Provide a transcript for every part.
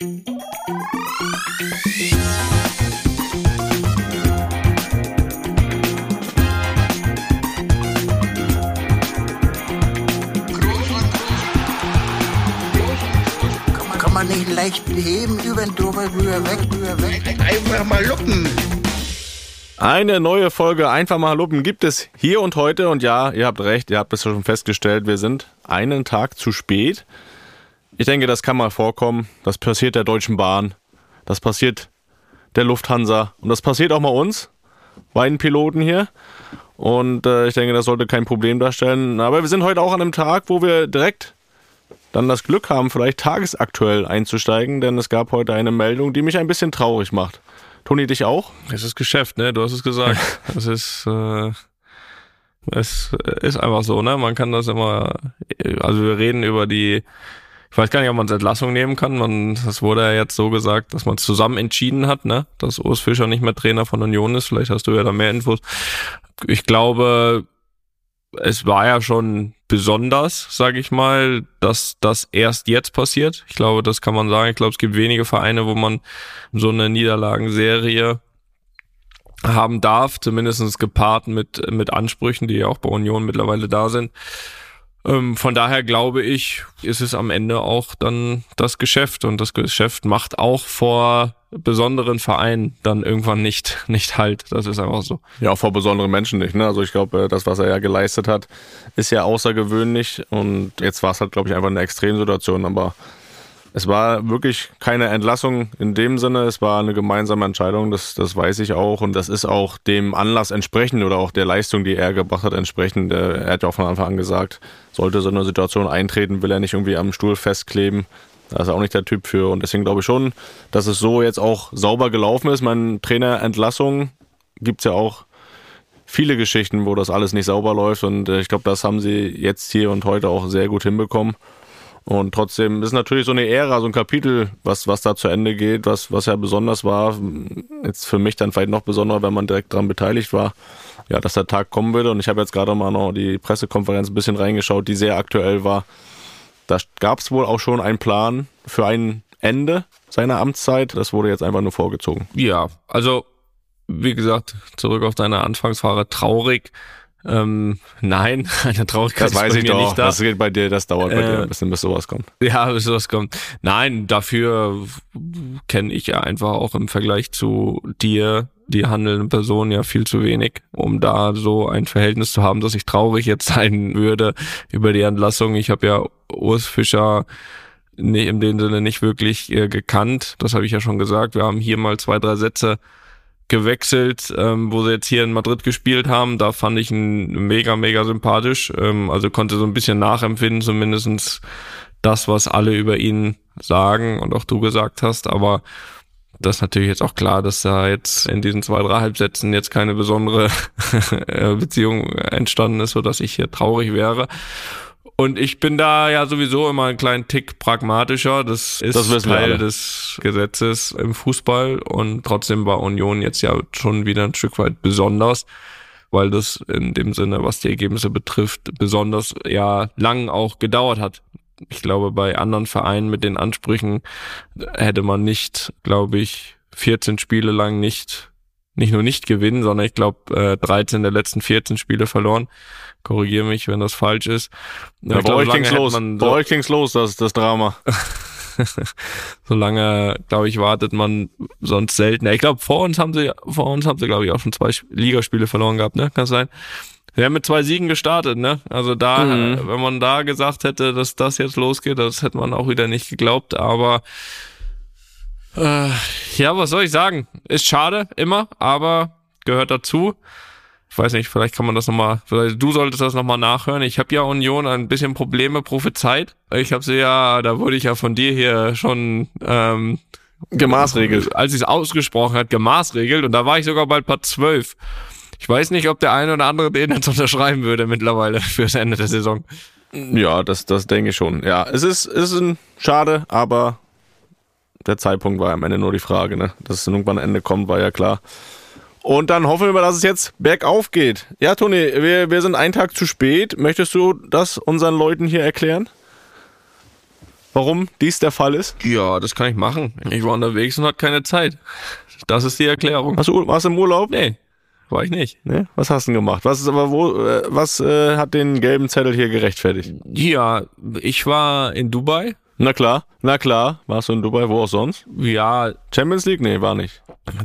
Kann man nicht leicht heben, über den drüber, rüber, weg, rüber, weg. Einfach mal luppen. Eine neue Folge Einfach mal Luppen gibt es hier und heute. Und ja, ihr habt recht, ihr habt es schon festgestellt, wir sind einen Tag zu spät. Ich denke, das kann mal vorkommen. Das passiert der Deutschen Bahn. Das passiert der Lufthansa. Und das passiert auch mal uns, beiden Piloten hier. Und äh, ich denke, das sollte kein Problem darstellen. Aber wir sind heute auch an einem Tag, wo wir direkt dann das Glück haben, vielleicht tagesaktuell einzusteigen. Denn es gab heute eine Meldung, die mich ein bisschen traurig macht. Toni, dich auch? Es ist Geschäft, ne? Du hast es gesagt. es ist, äh, es ist einfach so, ne? Man kann das immer, also wir reden über die, ich weiß gar nicht, ob man es Entlassung nehmen kann. Man, das wurde ja jetzt so gesagt, dass man es zusammen entschieden hat, ne? Dass Urs Fischer nicht mehr Trainer von Union ist. Vielleicht hast du ja da mehr Infos. Ich glaube, es war ja schon besonders, sage ich mal, dass das erst jetzt passiert. Ich glaube, das kann man sagen. Ich glaube, es gibt wenige Vereine, wo man so eine Niederlagenserie haben darf, zumindest gepaart mit, mit Ansprüchen, die ja auch bei Union mittlerweile da sind. Ähm, von daher glaube ich, ist es am Ende auch dann das Geschäft und das Geschäft macht auch vor besonderen Vereinen dann irgendwann nicht, nicht halt. Das ist einfach so. Ja, auch vor besonderen Menschen nicht. Ne? Also ich glaube, das, was er ja geleistet hat, ist ja außergewöhnlich. Und jetzt war es halt, glaube ich, einfach eine Extremsituation. Aber es war wirklich keine Entlassung in dem Sinne. Es war eine gemeinsame Entscheidung. Das, das weiß ich auch. Und das ist auch dem Anlass entsprechend oder auch der Leistung, die er gebracht hat, entsprechend. Er hat ja auch von Anfang an gesagt, sollte so eine Situation eintreten, will er nicht irgendwie am Stuhl festkleben. Da ist er auch nicht der Typ für. Und deswegen glaube ich schon, dass es so jetzt auch sauber gelaufen ist. Mein Trainerentlassung gibt es ja auch viele Geschichten, wo das alles nicht sauber läuft. Und äh, ich glaube, das haben sie jetzt hier und heute auch sehr gut hinbekommen. Und trotzdem ist natürlich so eine Ära, so ein Kapitel, was, was da zu Ende geht, was, was ja besonders war. Jetzt für mich dann vielleicht noch besonderer, wenn man direkt daran beteiligt war, ja, dass der Tag kommen würde. Und ich habe jetzt gerade mal noch die Pressekonferenz ein bisschen reingeschaut, die sehr aktuell war. Da gab es wohl auch schon einen Plan für ein Ende seiner Amtszeit. Das wurde jetzt einfach nur vorgezogen. Ja, also wie gesagt, zurück auf deine Anfangsfahrer, traurig. Ähm, nein, eine Traurigkeit das weiß bei ich doch. nicht da. Das geht bei dir, das dauert bei Äh, dir ein bisschen, bis sowas kommt. Ja, bis sowas kommt. Nein, dafür kenne ich ja einfach auch im Vergleich zu dir die handelnde Person ja viel zu wenig, um da so ein Verhältnis zu haben, dass ich traurig jetzt sein würde über die Entlassung. Ich habe ja Urs Fischer nee, in dem Sinne nicht wirklich äh, gekannt. Das habe ich ja schon gesagt. Wir haben hier mal zwei, drei Sätze gewechselt, ähm, wo sie jetzt hier in Madrid gespielt haben. Da fand ich ihn mega, mega sympathisch. Ähm, also konnte so ein bisschen nachempfinden, zumindestens das, was alle über ihn sagen und auch du gesagt hast. Aber das ist natürlich jetzt auch klar, dass da jetzt in diesen zwei, drei Halbsätzen jetzt keine besondere Beziehung entstanden ist, so dass ich hier traurig wäre. Und ich bin da ja sowieso immer einen kleinen Tick pragmatischer. Das ist Das Teil des Gesetzes im Fußball. Und trotzdem war Union jetzt ja schon wieder ein Stück weit besonders, weil das in dem Sinne, was die Ergebnisse betrifft, besonders ja lang auch gedauert hat. Ich glaube, bei anderen Vereinen mit den Ansprüchen hätte man nicht, glaube ich, 14 Spiele lang nicht, nicht nur nicht gewinnen, sondern ich glaube, äh, 13 der letzten 14 Spiele verloren. Korrigiere mich, wenn das falsch ist. Ja, Ich bei glaube, euch ging's los. man Bei so- euch ging's los, das, das Drama. Solange, glaube ich, wartet man sonst selten. Ich glaube, vor uns haben sie, vor uns haben sie, glaube ich, auch schon zwei Sp- Ligaspiele verloren gehabt, ne? Kann sein? Wir haben mit zwei Siegen gestartet, ne? Also da, Mhm. wenn man da gesagt hätte, dass das jetzt losgeht, das hätte man auch wieder nicht geglaubt. Aber äh, ja, was soll ich sagen? Ist schade, immer, aber gehört dazu. Ich weiß nicht, vielleicht kann man das nochmal, vielleicht du solltest das nochmal nachhören. Ich habe ja Union ein bisschen Probleme prophezeit. Ich habe sie ja, da wurde ich ja von dir hier schon ähm, Gemaßregelt. als sie es ausgesprochen hat, gemaßregelt und da war ich sogar bald Platz 12. Ich weiß nicht, ob der eine oder andere den jetzt unterschreiben würde mittlerweile fürs Ende der Saison. Ja, das, das denke ich schon. Ja, es ist, es ist ein schade, aber der Zeitpunkt war am Ende nur die Frage, ne? Dass es irgendwann ein Ende kommt, war ja klar. Und dann hoffen wir, dass es jetzt bergauf geht. Ja, Toni, wir, wir sind einen Tag zu spät. Möchtest du das unseren Leuten hier erklären? warum dies der Fall ist? Ja, das kann ich machen. Ich war unterwegs und hatte keine Zeit. Das ist die Erklärung. Hast du, warst du im Urlaub? Nee, war ich nicht. Nee? Was hast du denn gemacht? Was ist aber wo, äh, was äh, hat den gelben Zettel hier gerechtfertigt? Ja, ich war in Dubai. Na klar, na klar. Warst du in Dubai, wo auch sonst? Ja, Champions League? Nee, war nicht.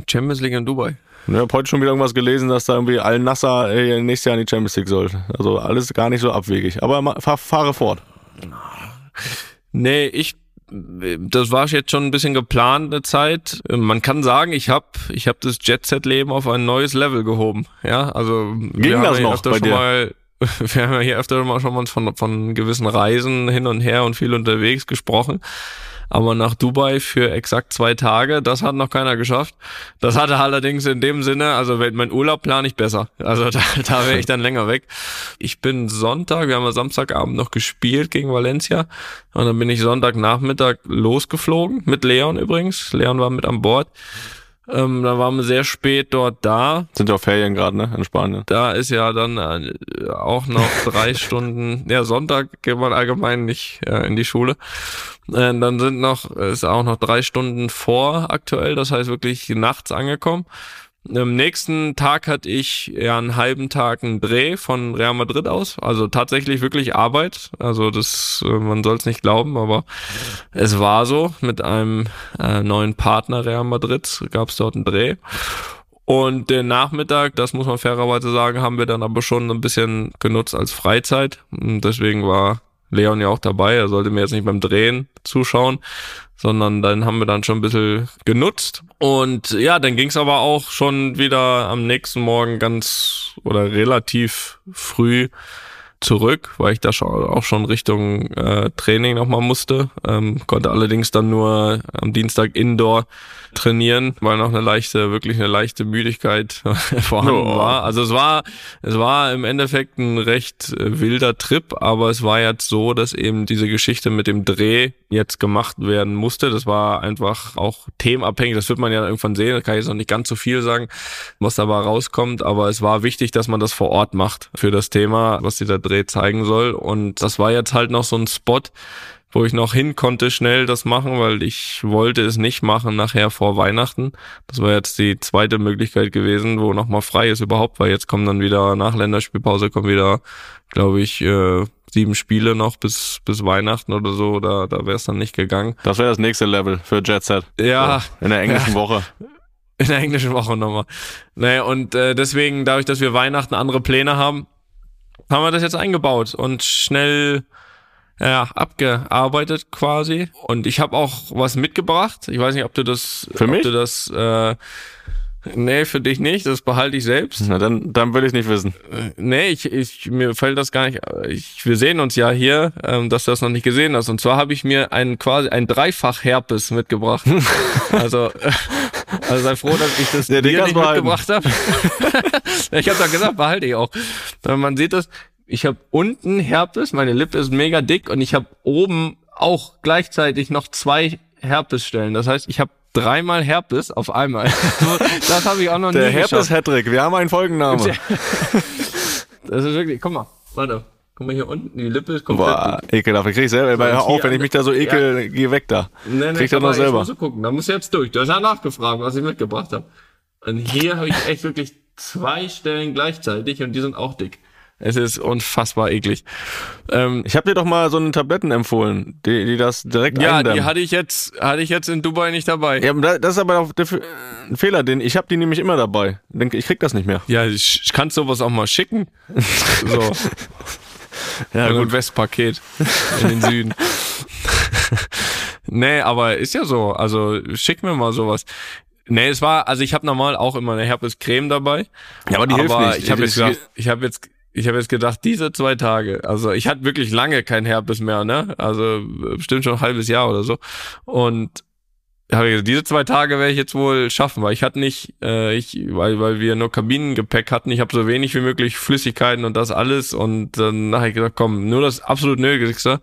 Champions League in Dubai. Ich habe heute schon wieder irgendwas gelesen, dass da irgendwie Al-Nasser äh, nächstes Jahr in die Champions League soll. Also alles gar nicht so abwegig. Aber fahr, fahre fort. Nee, ich das war jetzt schon ein bisschen geplant eine Zeit. Man kann sagen, ich habe ich hab das Jet-Set-Leben auf ein neues Level gehoben. Ja, also haben das noch bei dir? mal wir haben ja hier öfter mal schon mal von, von gewissen Reisen hin und her und viel unterwegs gesprochen. Aber nach Dubai für exakt zwei Tage, das hat noch keiner geschafft. Das hatte allerdings in dem Sinne, also mein Urlaub plane ich besser. Also da, da wäre ich dann länger weg. Ich bin Sonntag, wir haben ja Samstagabend noch gespielt gegen Valencia. Und dann bin ich Sonntagnachmittag losgeflogen, mit Leon übrigens. Leon war mit an Bord. Ähm, da waren wir sehr spät dort da. Sind ja auch Ferien gerade, ne? In Spanien. Da ist ja dann äh, auch noch drei Stunden, ja, Sonntag geht man allgemein nicht äh, in die Schule. Äh, dann sind noch, ist auch noch drei Stunden vor aktuell, das heißt wirklich nachts angekommen. Am nächsten Tag hatte ich ja einen halben Tag einen Dreh von Real Madrid aus. Also tatsächlich wirklich Arbeit. Also das, äh, man soll es nicht glauben, aber es war so. Mit einem äh, neuen Partner Real Madrid gab es dort einen Dreh. Und den Nachmittag, das muss man fairerweise sagen, haben wir dann aber schon ein bisschen genutzt als Freizeit. Und deswegen war Leon ja auch dabei. Er sollte mir jetzt nicht beim Drehen zuschauen, sondern dann haben wir dann schon ein bisschen genutzt. Und ja, dann ging's aber auch schon wieder am nächsten Morgen ganz oder relativ früh zurück, weil ich da schon, auch schon Richtung äh, Training nochmal musste. Ähm, konnte allerdings dann nur am Dienstag Indoor trainieren, weil noch eine leichte, wirklich eine leichte Müdigkeit vorhanden Oh. war. Also es war, es war im Endeffekt ein recht äh, wilder Trip, aber es war jetzt so, dass eben diese Geschichte mit dem Dreh jetzt gemacht werden musste. Das war einfach auch themenabhängig. Das wird man ja irgendwann sehen. Da kann ich jetzt noch nicht ganz so viel sagen, was dabei rauskommt. Aber es war wichtig, dass man das vor Ort macht für das Thema, was dieser Dreh zeigen soll. Und das war jetzt halt noch so ein Spot, wo ich noch hin konnte, schnell das machen, weil ich wollte es nicht machen nachher vor Weihnachten. Das war jetzt die zweite Möglichkeit gewesen, wo nochmal frei ist überhaupt, weil jetzt kommen dann wieder nach Länderspielpause kommen wieder, glaube ich, äh, sieben Spiele noch bis bis Weihnachten oder so. Da da wäre es dann nicht gegangen. Das wäre das nächste Level für Jet Set. Ja, In der englischen Woche. in der englischen Woche nochmal. Naja, und äh, deswegen, dadurch, dass wir Weihnachten andere Pläne haben, haben wir das jetzt eingebaut und schnell ja, abgearbeitet quasi. Und ich habe auch was mitgebracht. Ich weiß nicht, ob du das Für ob mich? du das äh, Nee, für dich nicht, das behalte ich selbst. Na, dann, dann will ich nicht wissen. Äh, Nee, ich, ich, mir fällt das gar nicht. Ich, wir sehen uns ja hier, ähm, dass du das noch nicht gesehen hast. Und zwar habe ich mir einen quasi ein Dreifach-Herpes mitgebracht. also, äh, also sei froh, dass ich das Ja, dir nicht behalten. mitgebracht habe. ich habe doch gesagt, behalte ich auch. Äh, Man sieht das. Ich habe unten Herpes, meine Lippe ist mega dick und ich habe oben auch gleichzeitig noch zwei Herpesstellen. Das heißt, ich habe dreimal Herpes auf einmal. das habe ich auch noch Der nie Herpes geschafft. Hattrick, wir haben einen Folgenname. Das ist wirklich, guck mal, warte. Guck mal hier unten, die Lippe ist komplett. Boah, ekelhaft. Ich krieg selber, hör hier auf, wenn ich mich da so ekel, geh weg da. Nee, nee, krieg das noch Ich selber. muss so gucken, da musst du jetzt durch. Du hast ja nachgefragt, was ich mitgebracht habe. Und hier habe ich echt wirklich zwei Stellen gleichzeitig und die sind auch dick. Es ist unfassbar eklig. Ähm, Ich habe dir doch mal so eine Tabletten empfohlen, die, die das direkt ja, eindämmen. die hatte ich jetzt, hatte ich jetzt in Dubai nicht dabei. Ja, das ist aber auch ein Fehler, den ich habe die nämlich immer dabei. Ich krieg das nicht mehr. Ja, ich, ich kann sowas auch mal schicken. So, Ja, ein Westpaket in den Süden. nee, aber ist ja so. Also schick mir mal sowas. Nee, es war, also ich habe normal auch immer eine Herpescreme dabei. Ja, aber die hilft aber nicht. Ich habe jetzt, gedacht, ich habe jetzt, ich habe jetzt gedacht, diese zwei Tage, also ich hatte wirklich lange kein Herpes mehr, ne? Also bestimmt schon ein halbes Jahr oder so. Und habe gesagt, diese zwei Tage werde ich jetzt wohl schaffen, weil ich hatte nicht, äh, ich, weil, weil wir nur Kabinengepäck hatten, ich habe so wenig wie möglich Flüssigkeiten und das alles und dann habe ich gesagt, komm, nur das absolut Nötigste.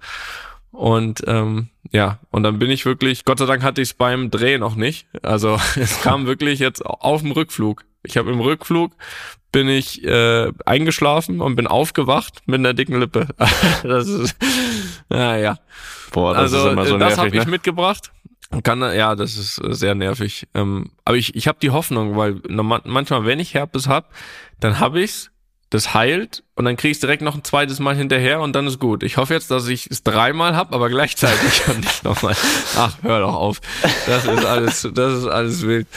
Und ähm, ja, und dann bin ich wirklich, Gott sei Dank hatte ich es beim Dreh noch nicht. Also es kam wirklich jetzt auf dem Rückflug. Ich habe im Rückflug bin ich äh, eingeschlafen und bin aufgewacht mit einer dicken Lippe. das ist, naja. Boah, das also ist immer so das nervig, habe ich ne? mitgebracht. Kann, ja, das ist sehr nervig. Ähm, aber ich, ich habe die Hoffnung, weil manchmal, wenn ich Herpes hab, dann hab ich's, das heilt und dann krieg ich's direkt noch ein zweites Mal hinterher und dann ist gut. Ich hoffe jetzt, dass ich es dreimal hab, aber gleichzeitig und nicht nochmal. Ach, hör doch auf. Das ist alles, das ist alles wild.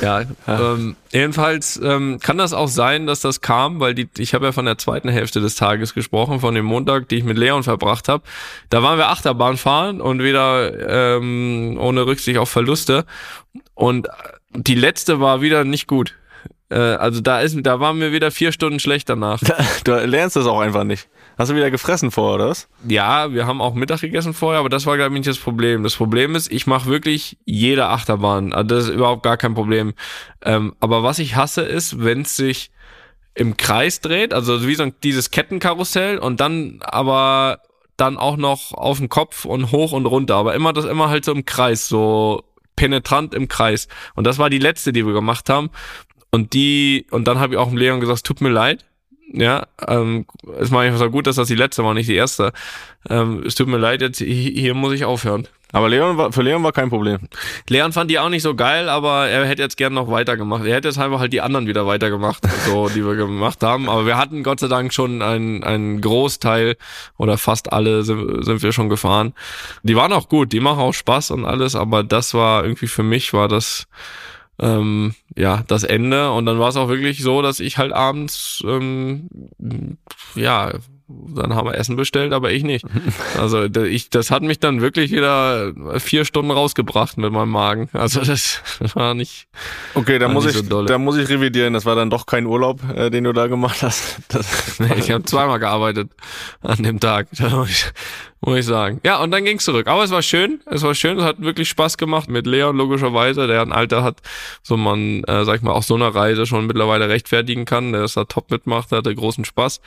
Ja, ähm, jedenfalls ähm, kann das auch sein, dass das kam, weil die, ich habe ja von der zweiten Hälfte des Tages gesprochen, von dem Montag, die ich mit Leon verbracht habe. Da waren wir Achterbahn fahren und wieder ähm, ohne Rücksicht auf Verluste. Und die letzte war wieder nicht gut. Äh, also da ist, da waren wir wieder vier Stunden schlecht danach. Du lernst das auch einfach nicht. Hast du wieder gefressen vor, oder was? Ja, wir haben auch Mittag gegessen vorher, aber das war, glaube ich, nicht das Problem. Das Problem ist, ich mache wirklich jede Achterbahn. Also das ist überhaupt gar kein Problem. Ähm, aber was ich hasse, ist, wenn es sich im Kreis dreht, also wie so ein, dieses Kettenkarussell und dann aber dann auch noch auf den Kopf und hoch und runter. Aber immer das immer halt so im Kreis, so penetrant im Kreis. Und das war die letzte, die wir gemacht haben. Und die, und dann habe ich auch dem Leon gesagt, es tut mir leid. Ja, ähm, ist mal einfach so gut, dass das die letzte war, nicht die erste. Ähm, es tut mir leid, jetzt hi- hier muss ich aufhören. Aber Leon war, für Leon war kein Problem. Leon fand die auch nicht so geil, aber er hätte jetzt gern noch weitergemacht. Er hätte jetzt einfach halt die anderen wieder weitergemacht, so die wir gemacht haben. Aber wir hatten Gott sei Dank schon einen, einen Großteil oder fast alle sind, sind wir schon gefahren. Die waren auch gut, die machen auch Spaß und alles, aber das war irgendwie für mich war das ähm, ja das Ende. Und dann war es auch wirklich so, dass ich halt abends ähm, ja dann haben wir Essen bestellt, aber ich nicht. Also ich, das hat mich dann wirklich wieder vier Stunden rausgebracht mit meinem Magen. Also das war nicht. Okay, da muss ich, so da muss ich revidieren. Das war dann doch kein Urlaub, äh, den du da gemacht hast. Das, Ich habe zweimal gearbeitet an dem Tag. Da muss ich, muss ich sagen. Ja, und dann ging's zurück. Aber es war schön. Es war schön. Es hat wirklich Spaß gemacht mit Leon logischerweise, der ein Alter hat, so man, äh, sag ich mal, auch so eine Reise schon mittlerweile rechtfertigen kann. Der ist da top mitmacht, der hatte großen Spaß.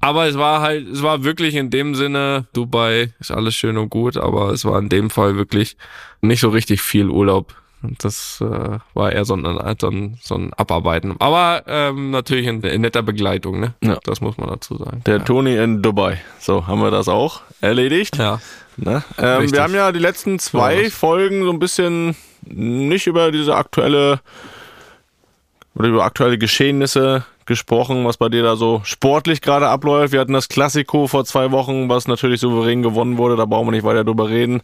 Aber es war halt, es war wirklich in dem Sinne, Dubai ist alles schön und gut, aber es war in dem Fall wirklich nicht so richtig viel Urlaub. Und Das äh, war eher so ein, so ein, so ein Abarbeiten. Aber ähm, natürlich in, in netter Begleitung, ne? Ja. Das muss man dazu sagen. der ja. Toni in Dubai. So, haben wir das auch erledigt. ja. Ne? Ähm, wir haben ja die letzten zwei Ja, Folgen so ein bisschen nicht über diese aktuelle oder über aktuelle Geschehnisse gesprochen, was bei dir da so sportlich gerade abläuft. Wir hatten das Klassiko vor zwei Wochen, was natürlich souverän gewonnen wurde. Da brauchen wir nicht weiter drüber reden.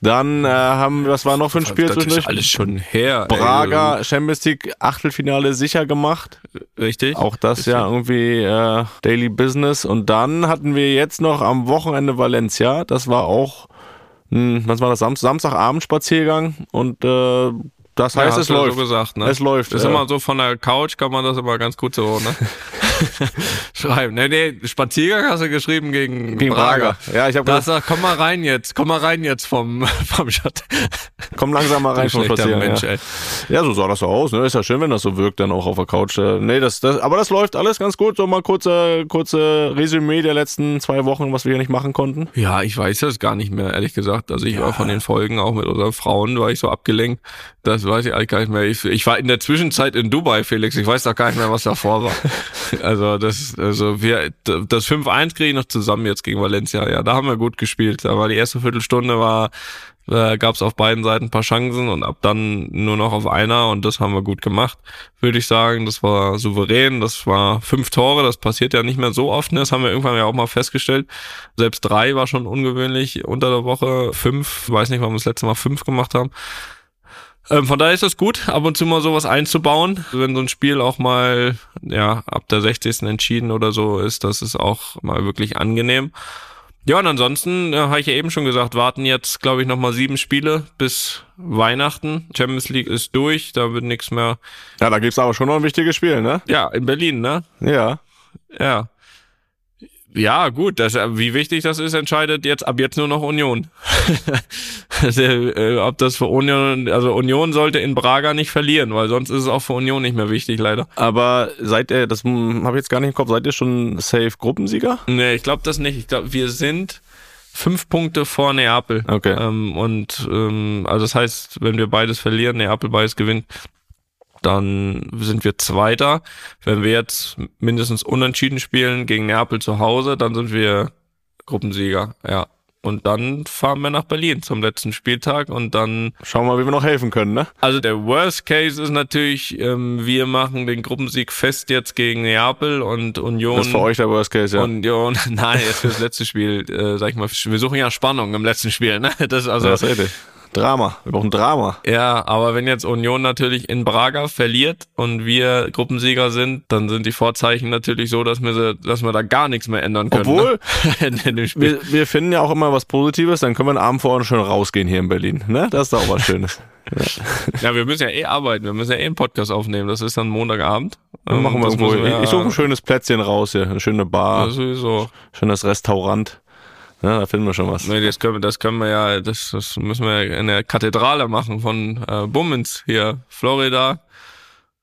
Dann äh, haben, was war noch für ein Spiel das ist zwischendurch? alles schon her. Braga Champions League Achtelfinale sicher gemacht. Ey. Richtig. Auch das ja irgendwie äh, Daily Business. Und dann hatten wir jetzt noch am Wochenende Valencia. Das war auch, was war das, Sam Samstagabend Spaziergang. Und äh, das heißt, ja, es läuft. So gesagt, ne? Es läuft. Das ist ja. immer so von der Couch kann man das immer ganz gut so, ne? Schreiben. Nee, nee, Spaziergang hast du geschrieben gegen, gegen Braga. Ja, ich habe gesagt, komm mal rein jetzt, komm mal rein jetzt vom, vom Schatten. komm langsam mal rein vom Spaziergang. Mensch, ja. ey. ja, so sah das so aus. Ne? Ist ja schön, wenn das so wirkt, dann auch auf der Couch. Äh, nee, das, das, aber das läuft alles ganz gut. So mal kurze, kurze Resümee der letzten zwei Wochen, was wir hier nicht machen konnten. Ja, ich weiß das gar nicht mehr, ehrlich gesagt. Also ich war von den Folgen auch mit unseren Frauen, war ich so abgelenkt. Das weiß ich eigentlich gar nicht mehr. Ich, ich war in der Zwischenzeit in Dubai, Felix. Ich weiß doch gar nicht mehr, was davor war. Also das, also wir, das 5-1 kriege ich noch zusammen jetzt gegen Valencia. Ja, da haben wir gut gespielt. War die erste Viertelstunde war, äh, gab es auf beiden Seiten ein paar Chancen und ab dann nur noch auf einer und das haben wir gut gemacht, würde ich sagen. Das war souverän, das war fünf Tore, das passiert ja nicht mehr so oft, ne? das haben wir irgendwann ja auch mal festgestellt. Selbst drei war schon ungewöhnlich unter der Woche, fünf, weiß nicht, wann wir das letzte Mal fünf gemacht haben. Ähm, von daher ist es gut, ab und zu mal sowas einzubauen. Wenn so ein Spiel auch mal, ja, ab der 60. entschieden oder so ist, das ist auch mal wirklich angenehm. Ja, und ansonsten, äh, habe ich ja eben schon gesagt, warten jetzt, glaube ich, nochmal sieben Spiele bis Weihnachten. Champions League ist durch, da wird nichts mehr. Ja, da gibt's aber schon noch ein wichtiges Spiel, ne? Ja, in Berlin, ne? Ja. Ja. Ja, gut, das, wie wichtig das ist, entscheidet jetzt ab jetzt nur noch Union. Der, äh, ob das für Union, also Union sollte in Braga nicht verlieren, weil sonst ist es auch für Union nicht mehr wichtig, leider. Aber seid ihr, das habe ich jetzt gar nicht im Kopf, seid ihr schon safe Gruppensieger? Nee, ich glaube das nicht. Ich glaube, wir sind fünf Punkte vor Neapel. Okay. Ähm, und ähm, also das heißt, wenn wir beides verlieren, Neapel beides gewinnt, dann sind wir Zweiter. Wenn wir jetzt mindestens unentschieden spielen gegen Neapel zu Hause, dann sind wir Gruppensieger, ja. Und dann fahren wir nach Berlin zum letzten Spieltag und dann. Schauen wir mal, wie wir noch helfen können, ne? Also der Worst Case ist natürlich, ähm, wir machen den Gruppensieg fest jetzt gegen Neapel und Union. Das ist für euch der Worst Case, ja. Union, nein, jetzt für das letzte Spiel, äh, sag ich mal, wir suchen ja Spannung im letzten Spiel, ne? Das ist also. das ist richtig. Drama. Wir brauchen Drama. Ja, aber wenn jetzt Union natürlich in Braga verliert und wir Gruppensieger sind, dann sind die Vorzeichen natürlich so, dass wir, dass wir da gar nichts mehr ändern können. Obwohl, ne? Wir, wir finden ja auch immer was Positives, dann können wir einen Abend vorher schon rausgehen hier in Berlin. Ne? Das ist doch auch was Schönes. Ja, wir müssen ja eh arbeiten, wir müssen ja eh einen Podcast aufnehmen. Das ist dann Montagabend. Dann machen wir das irgendwo. müssen wir Ich suche ein schönes Plätzchen raus hier. Eine schöne Bar, ja, sowieso. schönes Restaurant. Ja, da finden wir schon was. Nee, das können wir, das können wir ja, das, das müssen wir ja in der Kathedrale machen von äh, Bummens hier, Florida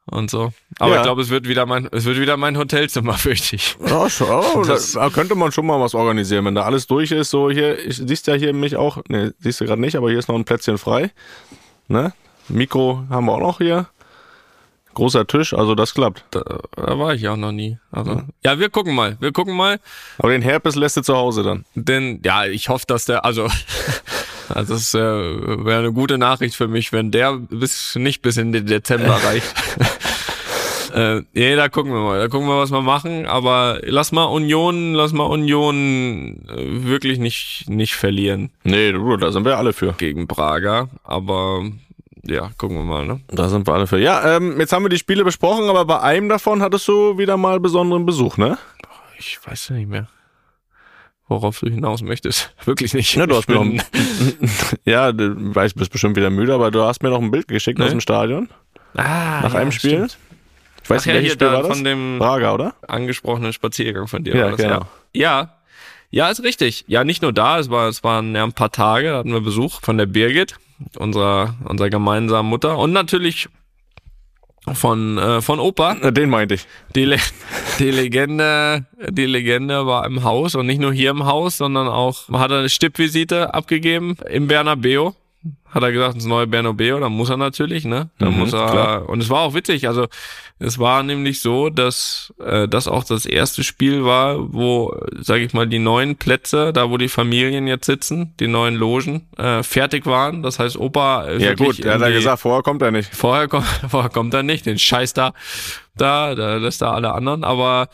und so. Aber Ja. ich glaube, es wird wieder mein, es wird wieder mein Hotelzimmer, fürchte ich. Ja, schon, oh, Das- da, da könnte man schon mal was organisieren, wenn da alles durch ist. So hier, ich, siehst ja hier mich auch, ne, siehst du gerade nicht, aber hier ist noch ein Plätzchen frei. Ne? Mikro haben wir auch noch hier. Großer Tisch, also das klappt. Da, da war ich auch noch nie. Also, ja, wir gucken mal, wir gucken mal. Aber den Herpes lässt du zu Hause dann. Denn ja, ich hoffe, dass der, also, also das äh, wäre eine gute Nachricht für mich, wenn der bis nicht bis in den Dezember reicht. äh, nee, da gucken wir mal, da gucken wir, was wir machen. Aber lass mal Union, lass mal Union äh, wirklich nicht nicht verlieren Nee, du, da sind wir alle für. gegen Braga. Aber ja, gucken wir mal. Ne? Da sind wir alle für. Ja, ähm, jetzt haben wir die Spiele besprochen, aber bei einem davon hattest du wieder mal besonderen Besuch, ne? Ich weiß ja nicht mehr, worauf du hinaus möchtest. Wirklich nicht. Ja, du Ich hast mir noch ein, ja, du weißt, bist bestimmt wieder müde, aber du hast mir noch ein Bild geschickt Ne? aus dem Stadion ah, nach ja, einem Spiel. stimmt. Ich weiß Ach nicht, ja, welches hier Spiel da war das? von dem Braga, oder? angesprochenen Spaziergang von dir. Ja, war das, genau. Ja. Ja, ist richtig. Ja, nicht nur da, es war, es waren ja ein paar Tage, da hatten wir Besuch von der Birgit, unserer, unserer gemeinsamen Mutter und natürlich von, äh, von Opa. Den meinte ich. Die, Le die Legende, die Legende war im Haus und nicht nur hier im Haus, sondern auch, hat er eine Stippvisite abgegeben im Bernabeo. Hat er gesagt, ins neue Bernabeo, da muss er natürlich, ne? Da Mhm, muss er, klar. und es war auch witzig, also es war nämlich so, dass äh, das auch das erste Spiel war, wo, sage ich mal, die neuen Plätze, da wo die Familien jetzt sitzen, die neuen Logen, äh, fertig waren. Das heißt, Opa äh, Ja gut, der hat ja gesagt, vorher kommt er nicht. Vorher kommt, vorher kommt er nicht, den Scheiß da, da, da lässt er alle anderen, aber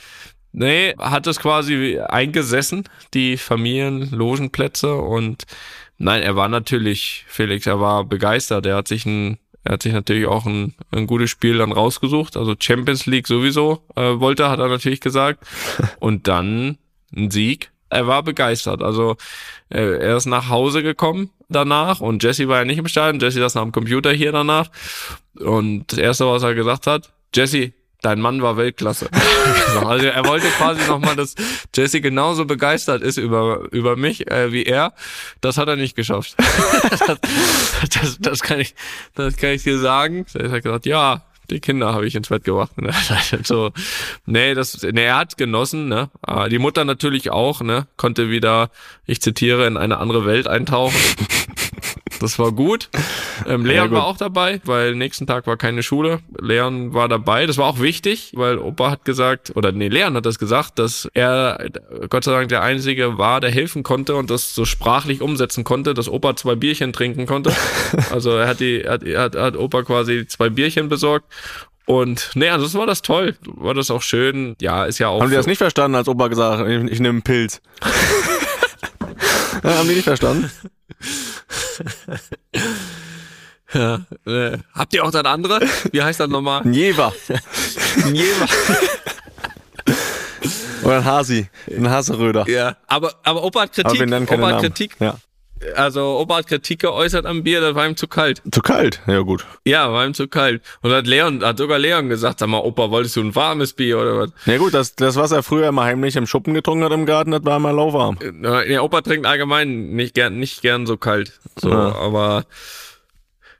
nee, hat es quasi eingesessen, die Familienlogenplätze und nein, er war natürlich, Felix, er war begeistert, er hat sich ein, er hat sich natürlich auch ein, ein gutes Spiel dann rausgesucht, also Champions League sowieso äh, wollte, hat er natürlich gesagt und dann ein Sieg. Er war begeistert. Also äh, er ist nach Hause gekommen danach und Jesse war ja nicht im Stadion. Jesse saß noch am Computer hier danach. Und das Erste, was er gesagt hat, Jesse, dein Mann war Weltklasse. also er wollte quasi nochmal, dass Jesse genauso begeistert ist über, über mich äh, wie er. Das hat er nicht geschafft. das, das, das, kann ich, das kann ich dir sagen. Er hat gesagt, ja, die Kinder habe ich ins Bett gebracht. So, nee, das, nee, er hat genossen, ne? Ah, Die Mutter natürlich auch, ne? Konnte wieder, ich zitiere, in eine andere Welt eintauchen. Das war gut. Ähm, Leon gut. war auch dabei, weil nächsten Tag war keine Schule. Leon war dabei. Das war auch wichtig, weil Opa hat gesagt, oder nee, Leon hat das gesagt, dass er Gott sei Dank der Einzige war, der helfen konnte und das so sprachlich umsetzen konnte, dass Opa zwei Bierchen trinken konnte. Also er hat die, er hat, hat, hat Opa quasi zwei Bierchen besorgt. Und nee, also das war das toll. War das auch schön. Ja, ist ja auch. Haben die das nicht verstanden, als Opa gesagt hat, ich, ich nehme einen Pilz? ja, haben die nicht verstanden? Ja, äh, habt ihr auch das andere? Wie heißt das nochmal? Ein Jever. Jever. Oder ein Hasi. Ein Haseröder. Ja, aber, aber Opa hat Aber Kritik. wir nennen keine Opa hat Namen. Kritik. Ja. Also Opa hat Kritik geäußert am Bier, das war ihm zu kalt. Zu kalt. Ja, gut. Ja, war ihm zu kalt. Und hat Leon, hat sogar Leon gesagt, sag mal, Opa, wolltest du ein warmes Bier oder was? Ja gut, das, das, was er früher immer heimlich im Schuppen getrunken hat im Garten, das war immer lauwarm. Äh, Der Opa trinkt allgemein nicht gern, nicht gern so kalt. So, Ja. aber,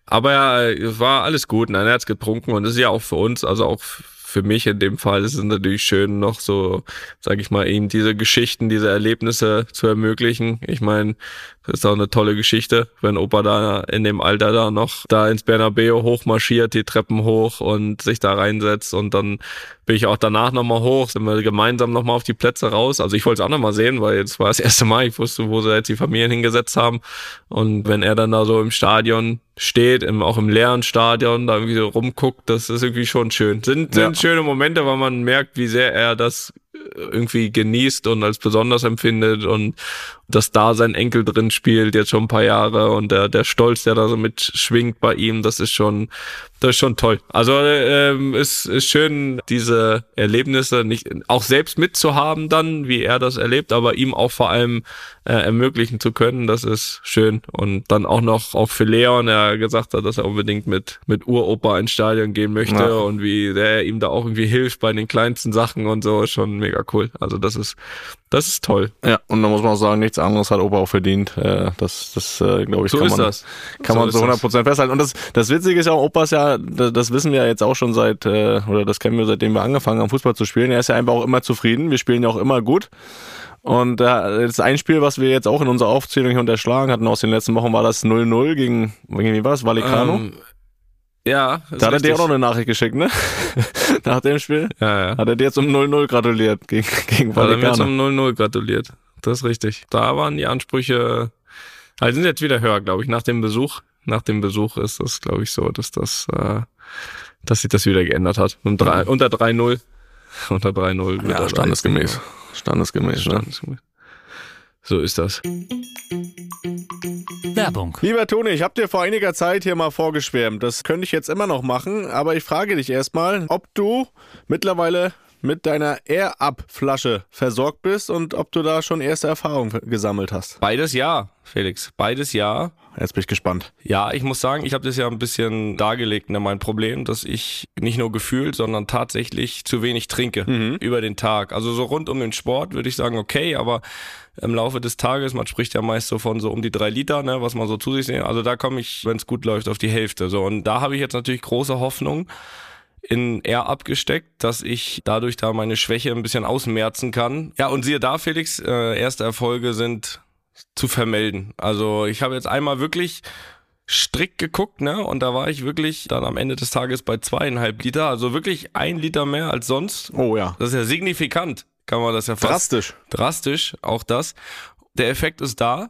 aber ja, es war alles gut. Nein, er hat's getrunken und das ist ja auch für uns, also auch für mich in dem Fall ist es natürlich schön, noch so, sag ich mal, ihm diese Geschichten, diese Erlebnisse zu ermöglichen. Ich meine, ist auch eine tolle Geschichte, wenn Opa da in dem Alter da noch da ins Bernabeu hochmarschiert, die Treppen hoch und sich da reinsetzt und dann bin ich auch danach nochmal hoch, sind wir gemeinsam nochmal auf die Plätze raus. Also ich wollte es auch nochmal sehen, weil jetzt war das erste Mal, ich wusste, wo sie jetzt die Familien hingesetzt haben. Und wenn er dann da so im Stadion steht, im, auch im leeren Stadion, da irgendwie so rumguckt, das ist irgendwie schon schön. Sind, sind ja. schöne Momente, weil man merkt, wie sehr er das irgendwie genießt und als besonders empfindet und dass da sein Enkel drin spielt, jetzt schon ein paar Jahre und der, der Stolz, der da so mitschwingt bei ihm, das ist schon, das ist schon toll. Also ähm, es ist schön, diese Erlebnisse nicht auch selbst mitzuhaben dann, wie er das erlebt, aber ihm auch vor allem äh, ermöglichen zu können, das ist schön. Und dann auch noch auch für Leon, er gesagt hat, dass er unbedingt mit mit Uropa ins Stadion gehen möchte ja. und wie der ihm da auch irgendwie hilft bei den kleinsten Sachen und so, ist schon mega cool. Also das ist das ist toll. Ja, und da muss man auch sagen, nichts anderes hat Opa auch verdient. Äh, das, das äh, glaube ich, so kann man, das. kann so man zu 100 Prozent festhalten. Und das, das Witzige ist ja, Opa ist ja, das wissen wir ja jetzt auch schon seit, äh, oder das kennen wir seitdem wir angefangen haben, Fußball zu spielen. Er ist ja einfach auch immer zufrieden. Wir spielen ja auch immer gut. Und äh, das ein Spiel, was wir jetzt auch in unserer Aufzählung hier unterschlagen hatten aus den letzten Wochen, war das 0-0 gegen, gegen wie war es, Valicano? Ähm, ja. Da hat er dir auch noch eine Nachricht geschickt, ne? Nach dem Spiel? Ja, ja. Hat er dir zum 0-0 gratuliert gegen, gegen Valicano. Hat er mir zum 0-0 gratuliert. Das ist richtig. Da waren die Ansprüche, also sind jetzt wieder höher, glaube ich, nach dem Besuch. Nach dem Besuch ist das, glaube ich, so, dass das, äh, dass sich das wieder geändert hat. Um drei, unter 3-0. Unter 3-0. Ja, standesgemäß. Standesgemäß, standesgemäß. Ne? So ist das. Werbung. Lieber Toni, ich habe dir vor einiger Zeit hier mal vorgeschwärmt. Das könnte ich jetzt immer noch machen, aber ich frage dich erstmal, ob du mittlerweile mit deiner Air-Up-Flasche versorgt bist und ob du da schon erste Erfahrungen gesammelt hast. Beides ja, Felix. Beides ja. Jetzt bin ich gespannt. Ja, ich muss sagen, ich habe das ja ein bisschen dargelegt, ne, mein Problem, dass ich nicht nur gefühlt, sondern tatsächlich zu wenig trinke mhm. über den Tag. Also so rund um den Sport würde ich sagen, okay, aber im Laufe des Tages, man spricht ja meist so von so um die drei Liter, ne, was man so zu sich sehen. Also da komme ich, wenn es gut läuft, auf die Hälfte. So und da habe ich jetzt natürlich große Hoffnung in R abgesteckt, dass ich dadurch da meine Schwäche ein bisschen ausmerzen kann. Ja, und siehe da, Felix, äh, erste Erfolge sind zu vermelden. Also ich habe jetzt einmal wirklich strikt geguckt, ne? Und da war ich wirklich dann am Ende des Tages bei zweieinhalb Liter, also wirklich ein Liter mehr als sonst. Oh ja. Das ist ja signifikant, kann man das ja fast. Drastisch. Drastisch, auch das. Der Effekt ist da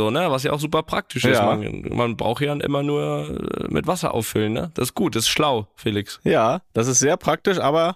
ne? Was ja auch super praktisch ja. ist. Man, man braucht ja immer nur äh, mit Wasser auffüllen, ne? Das ist gut, das ist schlau, Felix. Ja, das ist sehr praktisch, aber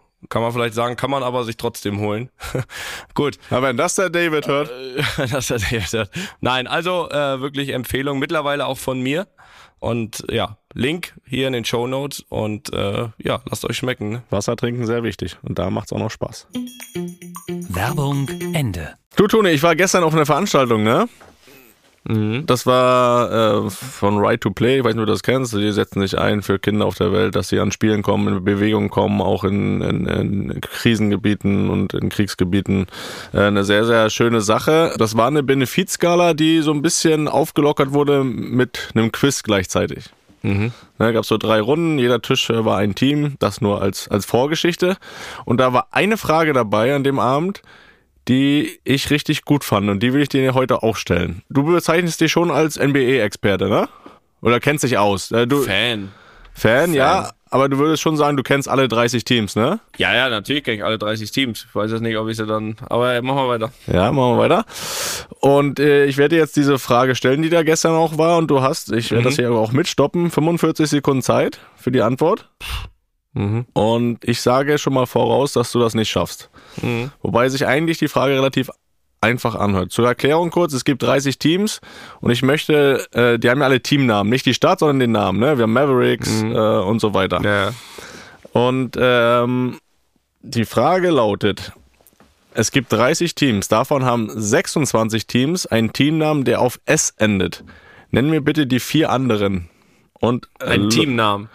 kann man vielleicht sagen, kann man aber sich trotzdem holen. Gut. Aber wenn das der David hört. das der David hört. Nein, also äh, wirklich Empfehlung, mittlerweile auch von mir. Und ja, Link hier in den Show Notes und äh, ja, lasst euch schmecken. Ne? Wasser trinken sehr wichtig und da macht's auch noch Spaß. Werbung Ende. Du Toni, ich war gestern auf einer Veranstaltung, ne? Mhm. Das war äh, von Right to Play, ich weiß nicht, ob du das kennst. Die setzen sich ein für Kinder auf der Welt, dass sie an Spielen kommen, in Bewegung kommen, auch in, in, in Krisengebieten und in Kriegsgebieten. Äh, eine sehr, sehr schöne Sache. Das war eine Benefizskala, die so ein bisschen aufgelockert wurde mit einem Quiz gleichzeitig. Mhm. Da gab es so drei Runden, jeder Tisch war ein Team, das nur als, als Vorgeschichte. Und da war eine Frage dabei an dem Abend, die ich richtig gut fand und die will ich dir heute auch stellen. Du bezeichnest dich schon als NBA-Experte, ne? Oder kennst dich aus? Äh, du, Fan. Fan. Fan, ja. Aber du würdest schon sagen, du kennst alle 30 Teams, ne? Ja, ja, natürlich kenne ich alle 30 Teams. Ich weiß jetzt nicht, ob ich sie dann. Aber machen wir weiter. Ja, machen wir weiter. Und äh, ich werde jetzt diese Frage stellen, die da gestern auch war. Und du hast, ich werde mhm. das hier auch mitstoppen, 45 Sekunden Zeit für die Antwort. Mhm. Und ich sage schon mal voraus, dass du das nicht schaffst. Mhm. Wobei sich eigentlich die Frage relativ einfach anhört. Zur Erklärung kurz, es gibt 30 Teams und ich möchte, äh, die haben ja alle Teamnamen, nicht die Stadt, sondern den Namen. Ne? Wir haben Mavericks mhm. äh, und so weiter. Ja. Und ähm, die Frage lautet, es gibt 30 Teams, davon haben 26 Teams einen Teamnamen, der auf S endet. Nennen mir bitte die vier anderen. Und, äh, Ein Teamnamen.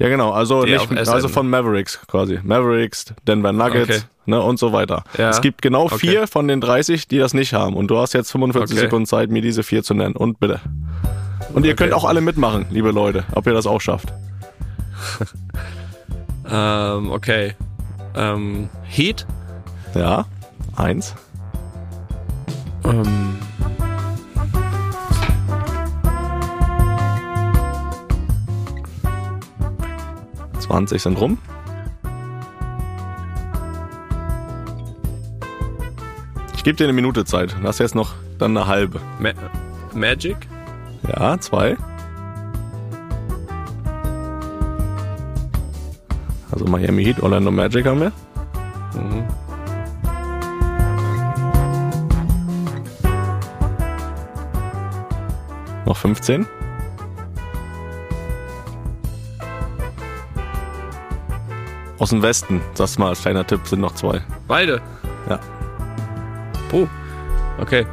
Ja, genau. Also, nicht, also von Mavericks quasi. Mavericks, Denver Nuggets okay. ne, und so weiter. Ja. Es gibt genau okay. vier von den 30, die das nicht haben. Und du hast jetzt 45 okay. Sekunden Zeit, mir diese vier zu nennen. Und bitte. Und ihr könnt auch alle mitmachen, liebe Leute, ob ihr das auch schafft. ähm, okay. Ähm, Heat? Ja, eins. Ähm. 20 sind rum. Ich gebe dir eine Minute Zeit. Hast jetzt noch dann eine halbe. Ma Magic? Ja, zwei. Also Miami Heat, Orlando Magic haben wir. Mhm. Noch 15. Aus dem Westen, sagst mal als kleiner Tipp, sind noch zwei. Beide? Ja. Puh. Okay.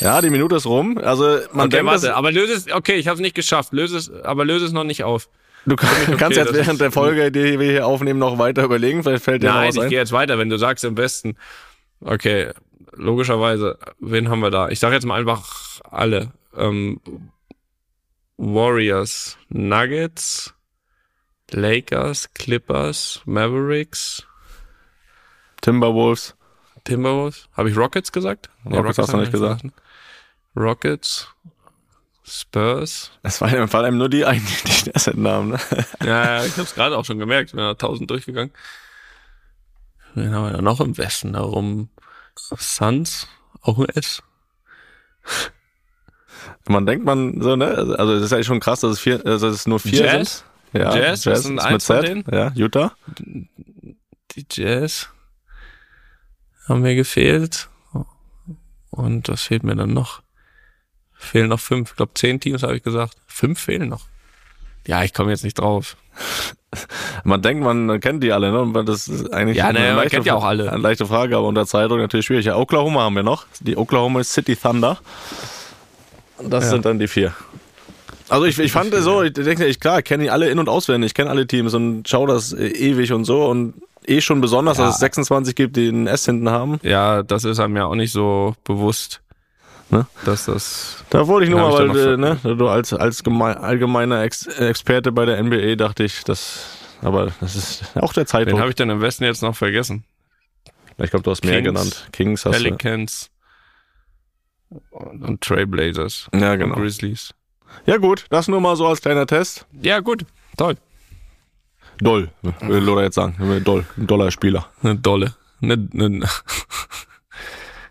Ja, die Minute ist rum. Also man okay, denkt, warte, aber löse es, okay, ich habe es nicht geschafft. Löse es, aber löse es noch nicht auf. Du okay, kannst jetzt während der Folge, die wir hier aufnehmen, noch weiter überlegen. Vielleicht fällt dir Nein, noch was ich ein. gehe jetzt weiter, wenn du sagst im Westen. Okay, logischerweise, wen haben wir da? Ich sage jetzt mal einfach alle. Ähm, Warriors, Nuggets, Lakers, Clippers, Mavericks, Timberwolves. Timberwolves. Habe ich Rockets gesagt? Nee, Rockets, Rockets hast du nicht gesagt. gesagt. Rockets, Spurs. Es war im Fall einem nur die einen, die das Namen. Ne? Ja, ja, ich habe es gerade auch schon gemerkt. Ich bin da 1000 durchgegangen. Wen haben wir da noch im Westen darum? Suns, auch ein S. Man denkt man so, ne? Also es ist ja schon krass, dass es, vier, also dass es nur vier Jazz? sind. Ja, Jazz, Jazz sind eins von denen. Ja, Utah. Die Jazz haben mir gefehlt. Und was fehlt mir dann noch? Fehlen noch fünf. Ich glaube, zehn Teams habe ich gesagt. Fünf fehlen noch. Ja, ich komme jetzt nicht drauf. Man denkt, man kennt die alle, ne? Und Das ist eigentlich Ja, ne, man kennt ja auch alle. Eine leichte Frage, aber unter Zeitdruck natürlich schwierig. Ja, Oklahoma haben wir noch. Die Oklahoma City Thunder. Und Das Ja. sind dann die vier. Also ich, ich fand es so, ich denke, ich klar, kenne die alle in- und auswendig, ich kenne alle Teams und schaue das äh, ewig und so und eh schon besonders, Ja. dass es 26 gibt, die ein S hinten haben. Ja, das ist einem ja auch nicht so bewusst, Ne? dass das. Da wollte ich nur mal, weil da äh, ne, du als, als geme- allgemeiner Ex Experte bei der NBA dachte ich, das, aber das ist auch der Den Zeitpunkt. habe ich dann im Westen jetzt noch vergessen. Ich glaube, du hast mehr Kings, genannt. Kings hast du. Pelicans und, und Trailblazers Ja, und genau. Grizzlies. Ja gut, das nur mal so als kleiner Test. Ja, gut. Toll. Doll, will Lola jetzt sagen. Doll, ein Dollarspieler. Eine dolle. Ne, ne,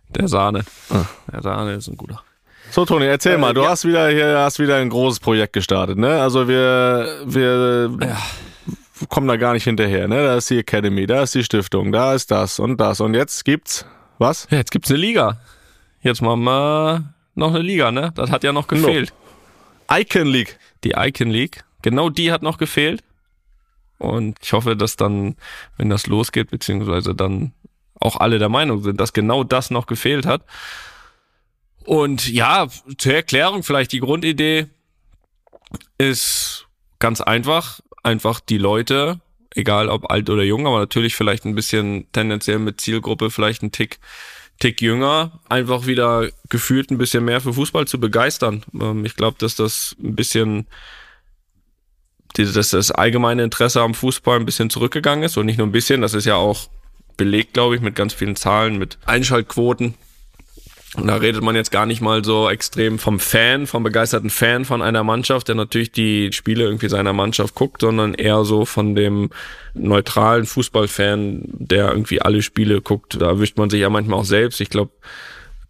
der Sahne. Ah. Der Sahne ist ein guter. So, Toni, erzähl Äh, mal, du ja. hast wieder hier hast wieder ein großes Projekt gestartet, ne? Also wir, wir kommen da gar nicht hinterher, ne? Da ist die Academy, da ist die Stiftung, da ist das und das. Und jetzt gibt's was? Ja, jetzt gibt's eine Liga. Jetzt machen wir noch eine Liga, ne? Das hat ja noch gefehlt. Icon League. Die Icon League. Genau die hat noch gefehlt. Und ich hoffe, dass dann, wenn das losgeht, beziehungsweise dann auch alle der Meinung sind, dass genau das noch gefehlt hat. Und ja, zur Erklärung vielleicht die Grundidee ist ganz einfach. Einfach die Leute, egal ob alt oder jung, aber natürlich vielleicht ein bisschen tendenziell mit Zielgruppe vielleicht ein Tick, Tick jünger, einfach wieder gefühlt ein bisschen mehr für Fußball zu begeistern. Ähm, ich glaube, dass das ein bisschen dass das allgemeine Interesse am Fußball ein bisschen zurückgegangen ist und nicht nur ein bisschen, das ist ja auch belegt, glaube ich, mit ganz vielen Zahlen, mit Einschaltquoten. Und da redet man jetzt gar nicht mal so extrem vom Fan, vom begeisterten Fan von einer Mannschaft, der natürlich die Spiele irgendwie seiner Mannschaft guckt, sondern eher so von dem neutralen Fußballfan, der irgendwie alle Spiele guckt. Da erwischt man sich ja manchmal auch selbst. Ich glaube,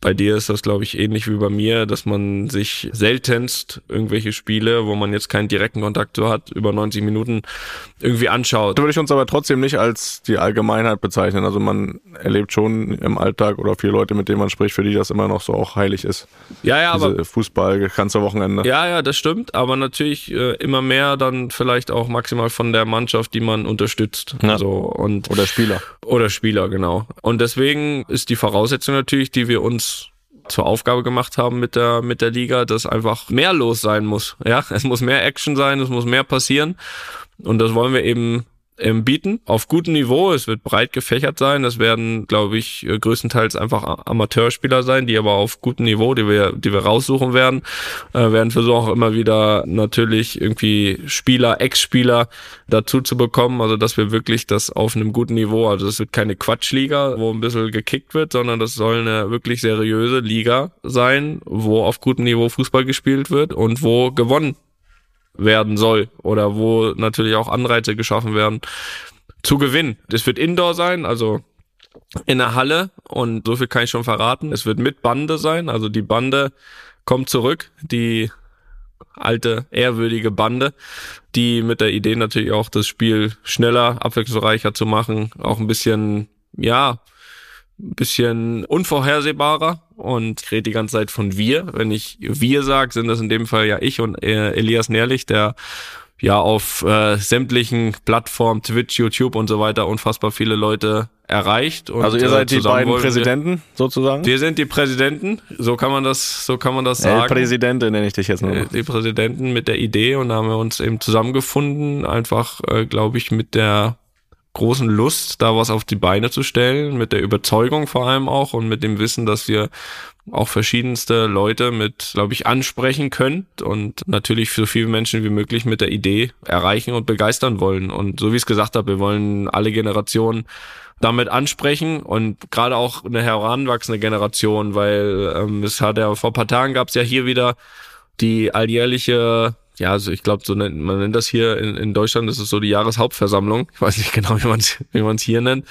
bei dir ist das, glaube ich, ähnlich wie bei mir, dass man sich seltenst irgendwelche Spiele, wo man jetzt keinen direkten Kontakt so hat, über 90 Minuten irgendwie anschaut. Da würde ich uns aber trotzdem nicht als die Allgemeinheit bezeichnen. Also man erlebt schon im Alltag oder viele Leute, mit denen man spricht, für die das immer noch so auch heilig ist. Ja, ja, aber Diese Fußball, ganze Wochenende. Ja, ja, das stimmt, aber natürlich äh, immer mehr dann vielleicht auch maximal von der Mannschaft, die man unterstützt. Ja. So und Oder Spieler. Oder Spieler, genau. Und deswegen ist die Voraussetzung natürlich, die wir uns zur Aufgabe gemacht haben mit der mit der Liga, dass einfach mehr los sein muss. Ja, es muss mehr Action sein, es muss mehr passieren und das wollen wir eben bieten auf gutem Niveau. Es wird breit gefächert sein. Das werden, glaube ich, äh, größtenteils einfach Amateurspieler sein, die aber auf gutem Niveau, die wir, die wir raussuchen werden, äh, werden versuchen auch immer wieder natürlich irgendwie Spieler, Ex-Spieler dazu zu bekommen. Also dass wir wirklich das auf einem guten Niveau, also das wird keine Quatschliga, wo ein bisschen gekickt wird, sondern das soll eine wirklich seriöse Liga sein, wo auf gutem Niveau Fußball gespielt wird und wo gewonnen werden soll oder wo natürlich auch Anreize geschaffen werden zu gewinnen. Es wird Indoor sein, also in der Halle und so viel kann ich schon verraten. Es wird mit Bande sein, also die Bande kommt zurück, die alte, ehrwürdige Bande, die mit der Idee natürlich auch das Spiel schneller, abwechslungsreicher zu machen, auch ein bisschen, ja, ein bisschen unvorhersehbarer und rede die ganze Zeit von wir. Wenn ich wir sage, sind das in dem Fall ja ich und äh, Elias Nährlich, der ja auf äh, sämtlichen Plattformen, Twitch, YouTube und so weiter unfassbar viele Leute erreicht. Und, Also ihr äh, seid die zusammen beiden wollen wir- Präsidenten sozusagen? Wir sind die Präsidenten, so kann man das, so kann man das sagen. Präsidente nenne ich dich jetzt nur. Äh, die Präsidenten mit der Idee und da haben wir uns eben zusammengefunden, einfach, äh, glaube ich, mit der großen Lust, da was auf die Beine zu stellen, mit der Überzeugung vor allem auch und mit dem Wissen, dass wir auch verschiedenste Leute mit, glaube ich, ansprechen können und natürlich so viele Menschen wie möglich mit der Idee erreichen und begeistern wollen. Und so wie ich es gesagt habe, wir wollen alle Generationen damit ansprechen und gerade auch eine heranwachsende Generation, weil ähm, es hat ja vor paar Tagen gab es ja hier wieder die alljährliche, ja, also ich glaube, so nennt man nennt das hier in, in Deutschland, das ist so die Jahreshauptversammlung. Ich weiß nicht genau, wie man es wie hier nennt.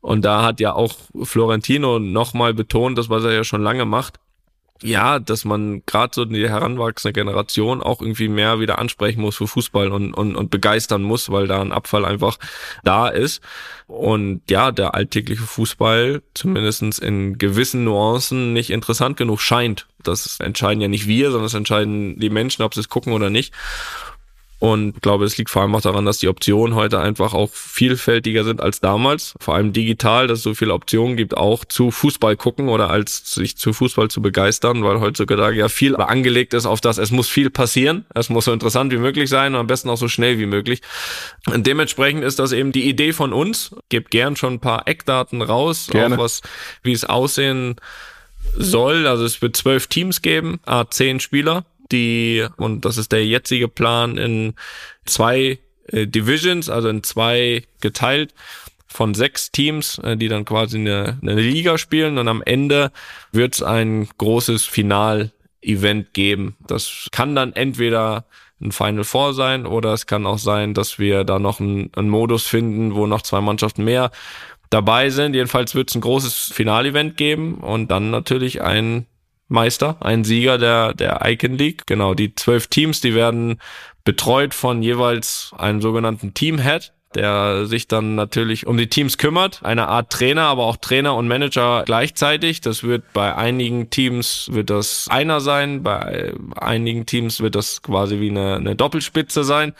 Und da hat ja auch Florentino nochmal betont, das was er ja schon lange macht, ja, dass man gerade so die heranwachsende Generation auch irgendwie mehr wieder ansprechen muss für Fußball und, und, und begeistern muss, weil da ein Abfall einfach da ist. Und ja, der alltägliche Fußball zumindestens in gewissen Nuancen nicht interessant genug scheint. Das entscheiden ja nicht wir, sondern das entscheiden die Menschen, ob sie es gucken oder nicht. Und ich glaube, es liegt vor allem auch daran, dass die Optionen heute einfach auch vielfältiger sind als damals. Vor allem digital, dass es so viele Optionen gibt, auch zu Fußball gucken oder als sich zu Fußball zu begeistern, weil heutzutage ja viel angelegt ist auf das, es muss viel passieren. Es muss so interessant wie möglich sein und am besten auch so schnell wie möglich. Und dementsprechend ist das eben die Idee von uns. Gebt gern schon ein paar Eckdaten raus, Gerne. auch was, wie es aussehen soll. Also es wird zwölf Teams geben, a zehn Spieler, die, und das ist der jetzige Plan, in zwei äh, Divisions, also in zwei geteilt von sechs Teams, äh, die dann quasi eine, eine Liga spielen und am Ende wird es ein großes Final-Event geben. Das kann dann entweder ein Final Four sein oder es kann auch sein, dass wir da noch einen, einen Modus finden, wo noch zwei Mannschaften mehr dabei sind. Jedenfalls wird es ein großes Finalevent geben und dann natürlich ein Meister, ein Sieger der, der Icon League. Genau, die zwölf Teams, die werden betreut von jeweils einem sogenannten Team Head der sich dann natürlich um die Teams kümmert. Eine Art Trainer, aber auch Trainer und Manager gleichzeitig. Das wird bei einigen Teams wird das einer sein, bei einigen Teams wird das quasi wie eine, eine Doppelspitze sein.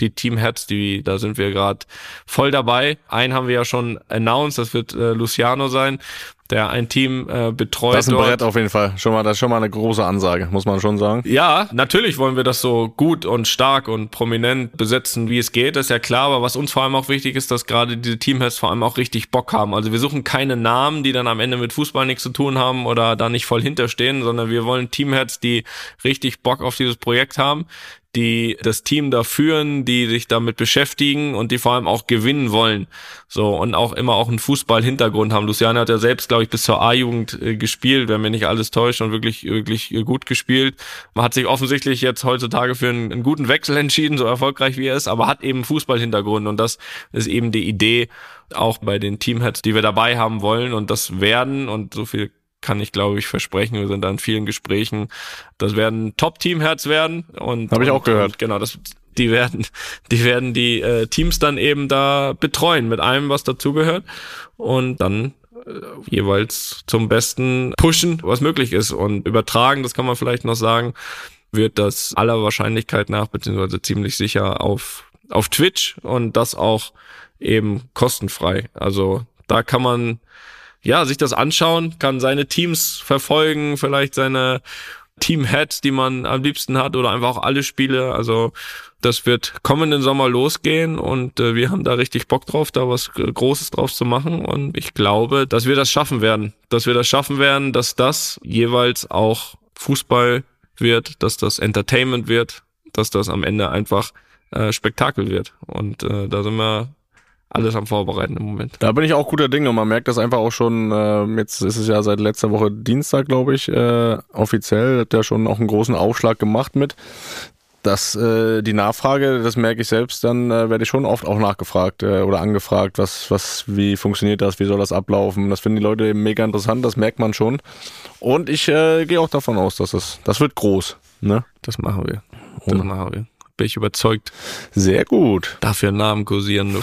Die Teamheads, die da sind wir gerade voll dabei. Einen haben wir ja schon announced, das wird äh, Luciano sein der ein Team äh, betreut. Das ist ein dort. Brett auf jeden Fall. Schon mal, das ist schon mal eine große Ansage, muss man schon sagen. Ja, natürlich wollen wir das so gut und stark und prominent besetzen, wie es geht, das ist ja klar, aber was uns vor allem auch wichtig ist, dass gerade diese Teamheads vor allem auch richtig Bock haben. Also wir suchen keine Namen, die dann am Ende mit Fußball nichts zu tun haben oder da nicht voll hinterstehen, sondern wir wollen Teamheads, die richtig Bock auf dieses Projekt haben, die das Team da führen, die sich damit beschäftigen und die vor allem auch gewinnen wollen. So und auch immer auch einen Fußball-Hintergrund haben. Luciane hat ja selbst, glaube ich, bis zur A-Jugend äh, gespielt, wenn mir nicht alles täuscht und wirklich, wirklich äh, gut gespielt. Man hat sich offensichtlich jetzt heutzutage für einen, einen guten Wechsel entschieden, so erfolgreich wie er ist, aber hat eben Fußball-Hintergrund und das ist eben die Idee auch bei den Teamheads, die wir dabei haben wollen und das werden und so viel kann ich, glaube ich, versprechen. Wir sind da in vielen Gesprächen. Das werden Top-Team-Herz werden. Und Habe ich auch gehört. Und genau, das, die werden, die werden die äh, Teams dann eben da betreuen mit allem, was dazugehört. Und dann äh, jeweils zum Besten pushen, was möglich ist. Und übertragen, das kann man vielleicht noch sagen, wird das aller Wahrscheinlichkeit nach, beziehungsweise ziemlich sicher auf, auf Twitch und das auch eben kostenfrei. Also da kann man ja, sich das anschauen, kann seine Teams verfolgen, vielleicht seine Team-Heads, die man am liebsten hat oder einfach auch alle Spiele. Also das wird kommenden Sommer losgehen und äh, wir haben da richtig Bock drauf, da was Großes drauf zu machen. Und ich glaube, dass wir das schaffen werden, dass wir das schaffen werden, dass das jeweils auch Fußball wird, dass das Entertainment wird, dass das am Ende einfach äh, Spektakel wird. Und äh, da sind wir alles am Vorbereiten im Moment. Da bin ich auch guter Dinge und man merkt das einfach auch schon, äh, jetzt ist es ja seit letzter Woche Dienstag, glaube ich, äh, offiziell, hat ja schon auch einen großen Aufschlag gemacht mit. dass äh, die Nachfrage, das merke ich selbst, dann äh, werde ich schon oft auch nachgefragt äh, oder angefragt, was, was, wie funktioniert das, wie soll das ablaufen. Das finden die Leute eben mega interessant, das merkt man schon. Und ich äh, gehe auch davon aus, dass es, das wird groß. Ne? Das machen wir. Das machen wir. Bin ich überzeugt. Sehr gut. Dafür Namen kursieren.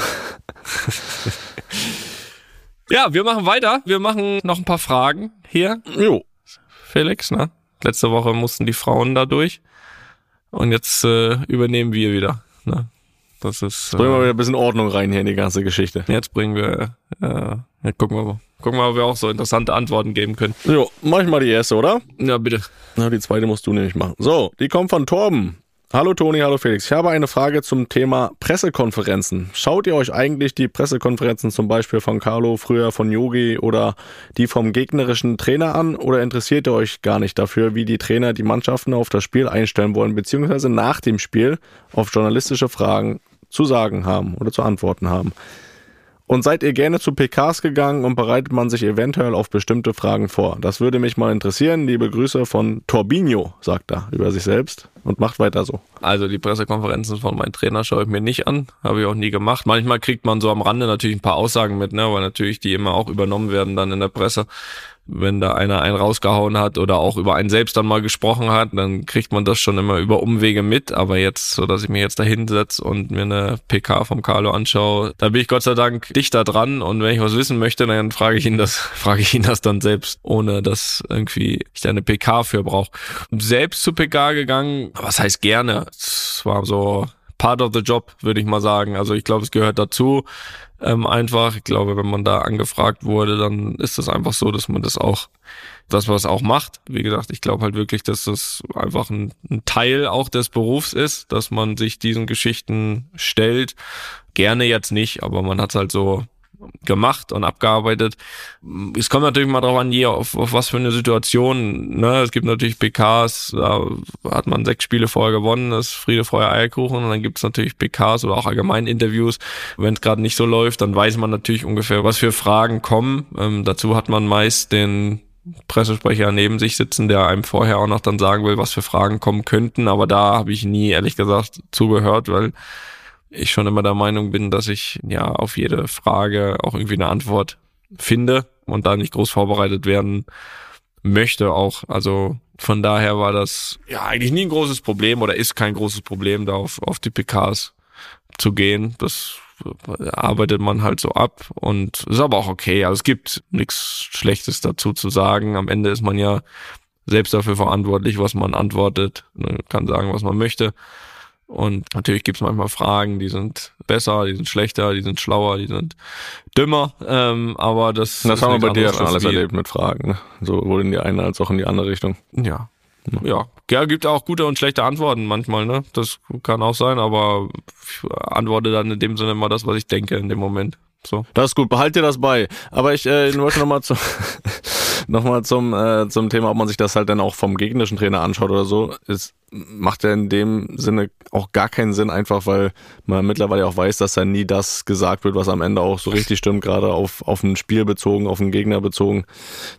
Ja, wir machen weiter. Wir machen noch ein paar Fragen hier. Jo. Felix, ne? Letzte Woche mussten die Frauen da durch. Und jetzt äh, übernehmen wir wieder. Ne? Das ist. Bringen wir Äh, wieder ein bisschen Ordnung rein hier in die ganze Geschichte. jetzt bringen wir. Äh, ja, gucken wir mal. Gucken wir mal, ob wir auch so interessante Antworten geben können. Jo, mach ich mal die erste, oder? Ja, bitte. Na, die zweite musst du nämlich machen. So, die kommt von Torben. Hallo Toni, hallo Felix. Ich habe eine Frage zum Thema Pressekonferenzen. Schaut ihr euch eigentlich die Pressekonferenzen zum Beispiel von Carlo, früher von Yogi oder die vom gegnerischen Trainer an oder interessiert ihr euch gar nicht dafür, wie die Trainer die Mannschaften auf das Spiel einstellen wollen, beziehungsweise nach dem Spiel auf journalistische Fragen zu sagen haben oder zu antworten haben? Und seid ihr gerne zu PKs gegangen und bereitet man sich eventuell auf bestimmte Fragen vor? Das würde mich mal interessieren. Liebe Grüße von Torbinho, sagt er über sich selbst und macht weiter so. Also die Pressekonferenzen von meinem Trainer schaue ich mir nicht an, habe ich auch nie gemacht. Manchmal kriegt man so am Rande natürlich ein paar Aussagen mit, ne, weil natürlich die immer auch übernommen werden dann in der Presse. Wenn da einer einen rausgehauen hat oder auch über einen selbst dann mal gesprochen hat, dann kriegt man das schon immer über Umwege mit. Aber jetzt, so dass ich mich jetzt da hinsetze und mir eine PK vom Carlo anschaue, da bin ich Gott sei Dank dichter dran. Und wenn ich was wissen möchte, dann frage ich ihn das, frage ich ihn das dann selbst, ohne dass irgendwie ich da eine PK für brauche. Selbst zu PK gegangen, was heißt gerne? Es war so part of the job, würde ich mal sagen. Also ich glaube, es gehört dazu. Ähm, einfach, ich glaube, wenn man da angefragt wurde, dann ist das einfach so, dass man das auch, dass man das auch macht. Wie gesagt, ich glaube halt wirklich, dass das einfach ein, ein Teil auch des Berufs ist, dass man sich diesen Geschichten stellt. Gerne jetzt nicht, aber man hat halt so gemacht und abgearbeitet. Es kommt natürlich mal darauf an, je auf, auf was für eine Situation. Ne? Es gibt natürlich PKs, da hat man sechs Spiele vorher gewonnen, das ist Friede, Feuer, Eierkuchen. Und dann gibt es natürlich PKs oder auch allgemein Interviews. Wenn es gerade nicht so läuft, dann weiß man natürlich ungefähr, was für Fragen kommen. Ähm, dazu hat man meist den Pressesprecher neben sich sitzen, der einem vorher auch noch dann sagen will, was für Fragen kommen könnten. Aber da habe ich nie, ehrlich gesagt, zugehört, weil ich schon immer der Meinung bin, dass ich ja auf jede Frage auch irgendwie eine Antwort finde und da nicht groß vorbereitet werden möchte auch. Also von daher war das ja eigentlich nie ein großes Problem oder ist kein großes Problem, da auf, auf die PKs zu gehen. Das arbeitet man halt so ab und ist aber auch okay. Also es gibt nichts Schlechtes dazu zu sagen. Am Ende ist man ja selbst dafür verantwortlich, was man antwortet. Man kann sagen, was man möchte. Und natürlich gibt es manchmal Fragen, die sind besser, die sind schlechter, die sind schlauer, die sind dümmer. Ähm, aber das, das haben wir bei dir ja schon alles erlebt mit Fragen. Ne? Sowohl in die eine als auch in die andere Richtung. Ja. Ja, ja, gibt auch gute und schlechte Antworten manchmal, ne? Das kann auch sein, aber ich antworte dann in dem Sinne immer das, was ich denke in dem Moment. So. Das ist gut, behalt dir das bei. Aber ich äh, wollte nochmal zu, nochmal zum, äh, zum Thema, ob man sich das halt dann auch vom gegnerischen Trainer anschaut oder so. Es macht ja in dem Sinne auch gar keinen Sinn, einfach weil man mittlerweile auch weiß, dass da nie das gesagt wird, was am Ende auch so richtig stimmt, gerade auf, auf ein Spiel bezogen, auf einen Gegner bezogen.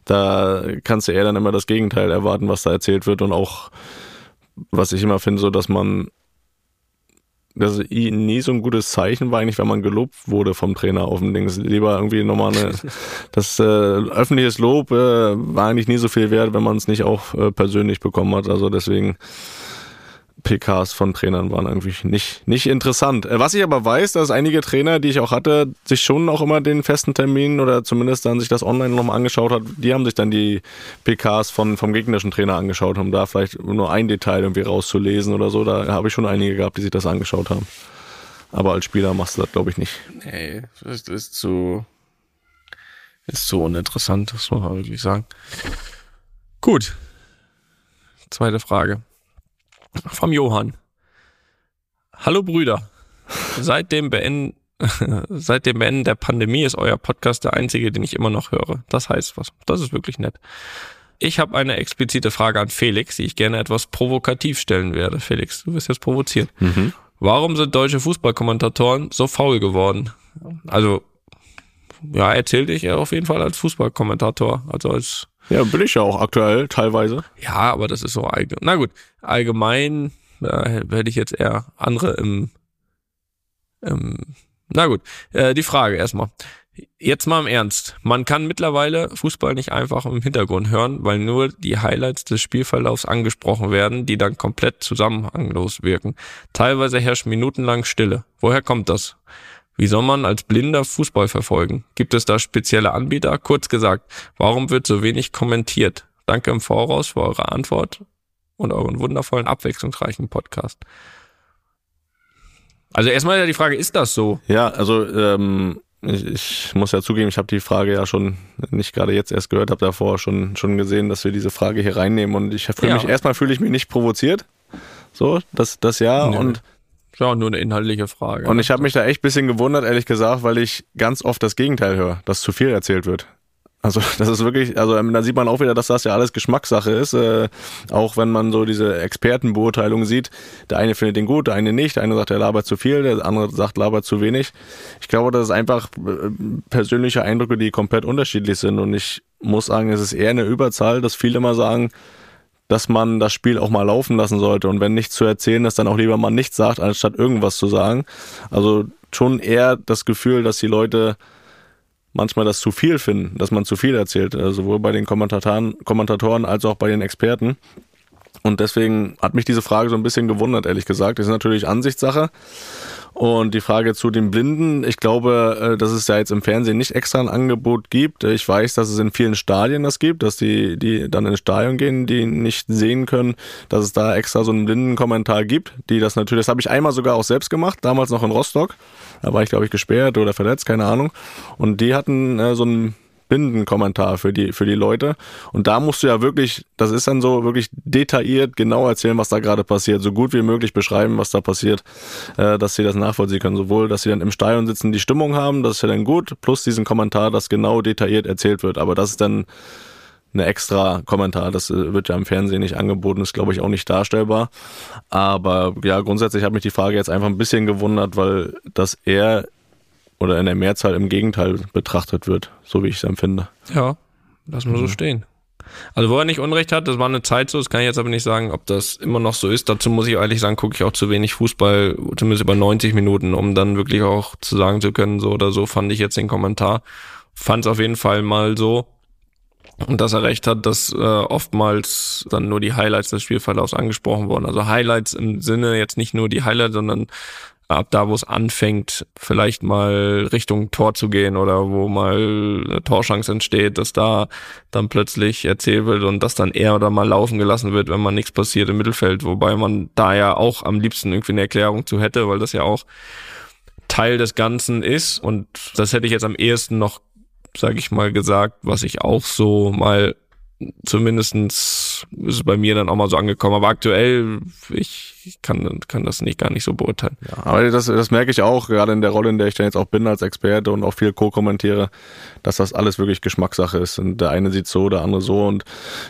Da kannst du eher dann immer das Gegenteil erwarten, was da erzählt wird und auch, was ich immer finde, so, dass man das nie so ein gutes Zeichen war eigentlich, wenn man gelobt wurde vom Trainer auf dem Ding. Lieber irgendwie nochmal eine, das äh, öffentliches Lob äh, war eigentlich nie so viel wert, wenn man es nicht auch äh, persönlich bekommen hat. Also deswegen PKs von Trainern waren irgendwie nicht, nicht interessant. Äh, was ich aber weiß, dass einige Trainer, die ich auch hatte, sich schon auch immer den festen Termin oder zumindest dann sich das online nochmal angeschaut hat, die haben sich dann die PKs von, vom gegnerischen Trainer angeschaut, um da vielleicht nur ein Detail irgendwie rauszulesen oder so. Da habe ich schon einige gehabt, die sich das angeschaut haben. Aber als Spieler machst du das, glaube ich, nicht. Nee, das ist zu, ist zu uninteressant, das muss man wirklich sagen. Gut. Zweite Frage. Vom Johann. Hallo Brüder. Seit dem Beenden Seit dem Beenden der Pandemie ist euer Podcast der einzige, den ich immer noch höre. Das heißt was. Das ist wirklich nett. Ich habe eine explizite Frage an Felix, die ich gerne etwas provokativ stellen werde. Felix, du wirst jetzt provozieren. Mhm. Warum sind deutsche Fußballkommentatoren so faul geworden? Also, ja, erzählte ich auf jeden Fall als Fußballkommentator, also als ja, bin ich ja auch aktuell teilweise. Ja, aber das ist so allgemein. Na gut, allgemein äh, hätte ich jetzt eher andere im, im na gut, äh, die Frage erstmal. Jetzt mal im Ernst. Man kann mittlerweile Fußball nicht einfach im Hintergrund hören, weil nur die Highlights des Spielverlaufs angesprochen werden, die dann komplett zusammenhanglos wirken. Teilweise herrscht minutenlang Stille. Woher kommt das? Wie soll man als Blinder Fußball verfolgen? Gibt es da spezielle Anbieter? Kurz gesagt, warum wird so wenig kommentiert? Danke im Voraus für eure Antwort und euren wundervollen, abwechslungsreichen Podcast. Also erstmal die Frage, ist das so? Ja, also ähm, ich, ich muss ja zugeben, ich habe die Frage ja schon nicht gerade jetzt erst gehört, habe davor schon schon gesehen, dass wir diese Frage hier reinnehmen und ich fühle ja. mich erstmal fühle ich mich nicht provoziert. So, das das ja nee. und ja, nur eine inhaltliche Frage. Und ich habe mich da echt bisschen gewundert, ehrlich gesagt, weil ich ganz oft das Gegenteil höre, dass zu viel erzählt wird. Also das ist wirklich, also ähm, da sieht man auch wieder, dass das ja alles Geschmackssache ist. Äh, auch wenn man so diese Expertenbeurteilung sieht, der eine findet den gut, der eine nicht, der eine sagt, er labert zu viel, der andere sagt, labert zu wenig. Ich glaube, das ist einfach äh, persönliche Eindrücke, die komplett unterschiedlich sind. Und ich muss sagen, es ist eher eine Überzahl, dass viele immer sagen, dass man das Spiel auch mal laufen lassen sollte und wenn nichts zu erzählen ist, dann auch lieber mal nichts sagt, anstatt irgendwas zu sagen. Also schon eher das Gefühl, dass die Leute manchmal das zu viel finden, dass man zu viel erzählt, also sowohl bei den Kommentatoren, Kommentatoren als auch bei den Experten. Und deswegen hat mich diese Frage so ein bisschen gewundert, ehrlich gesagt. Das ist natürlich Ansichtssache. Und die Frage zu den Blinden, ich glaube, äh, dass es ja jetzt im Fernsehen nicht extra ein Angebot gibt. Ich weiß, dass es in vielen Stadien das gibt, dass die, die dann ins Stadion gehen, die nicht sehen können, dass es da extra so einen Blindenkommentar gibt, die das natürlich, das habe ich einmal sogar auch selbst gemacht, damals noch in Rostock. Da war ich, glaube ich, gesperrt oder verletzt, keine Ahnung. Und die hatten äh, so einen Bindenkommentar für die, für die Leute. Und da musst du ja wirklich, das ist dann so wirklich detailliert genau erzählen, was da gerade passiert, so gut wie möglich beschreiben, was da passiert, äh, dass sie das nachvollziehen können. Sowohl, dass sie dann im Stadion sitzen, die Stimmung haben, das ist ja dann gut, plus diesen Kommentar, dass genau detailliert erzählt wird. Aber das ist dann eine extra Kommentar. Das äh, wird ja im Fernsehen nicht angeboten, ist glaube ich auch nicht darstellbar. Aber ja, grundsätzlich hat mich die Frage jetzt einfach ein bisschen gewundert, weil das eher oder in der Mehrzahl im Gegenteil betrachtet wird, so wie ich es empfinde. Ja, lass mal so Mhm. stehen. Also wo er nicht Unrecht hat, das war eine Zeit so, das kann ich jetzt aber nicht sagen, ob das immer noch so ist. Dazu muss ich ehrlich sagen, gucke ich auch zu wenig Fußball, zumindest über 90 Minuten, um dann wirklich auch zu sagen zu können, so oder so fand ich jetzt den Kommentar. Fand es auf jeden Fall mal so. Und dass er recht hat, dass äh, oftmals dann nur die Highlights des Spielverlaufs angesprochen wurden. Also Highlights im Sinne jetzt nicht nur die Highlights, sondern ab da, wo es anfängt, vielleicht mal Richtung Tor zu gehen oder wo mal eine Torschance entsteht, dass da dann plötzlich erzählt wird und dass dann eher oder mal laufen gelassen wird, wenn mal nichts passiert im Mittelfeld, wobei man da ja auch am liebsten irgendwie eine Erklärung zu hätte, weil das ja auch Teil des Ganzen ist. Und das hätte ich jetzt am ehesten noch, sage ich mal, gesagt, was ich auch so mal zumindestens ist es bei mir dann auch mal so angekommen. Aber aktuell, ich kann, kann das nicht gar nicht so beurteilen. Ja, aber das, das merke ich auch, gerade in der Rolle, in der ich dann jetzt auch bin als Experte und auch viel co-kommentiere, dass das alles wirklich Geschmackssache ist. Und der eine sieht so, der andere so. Und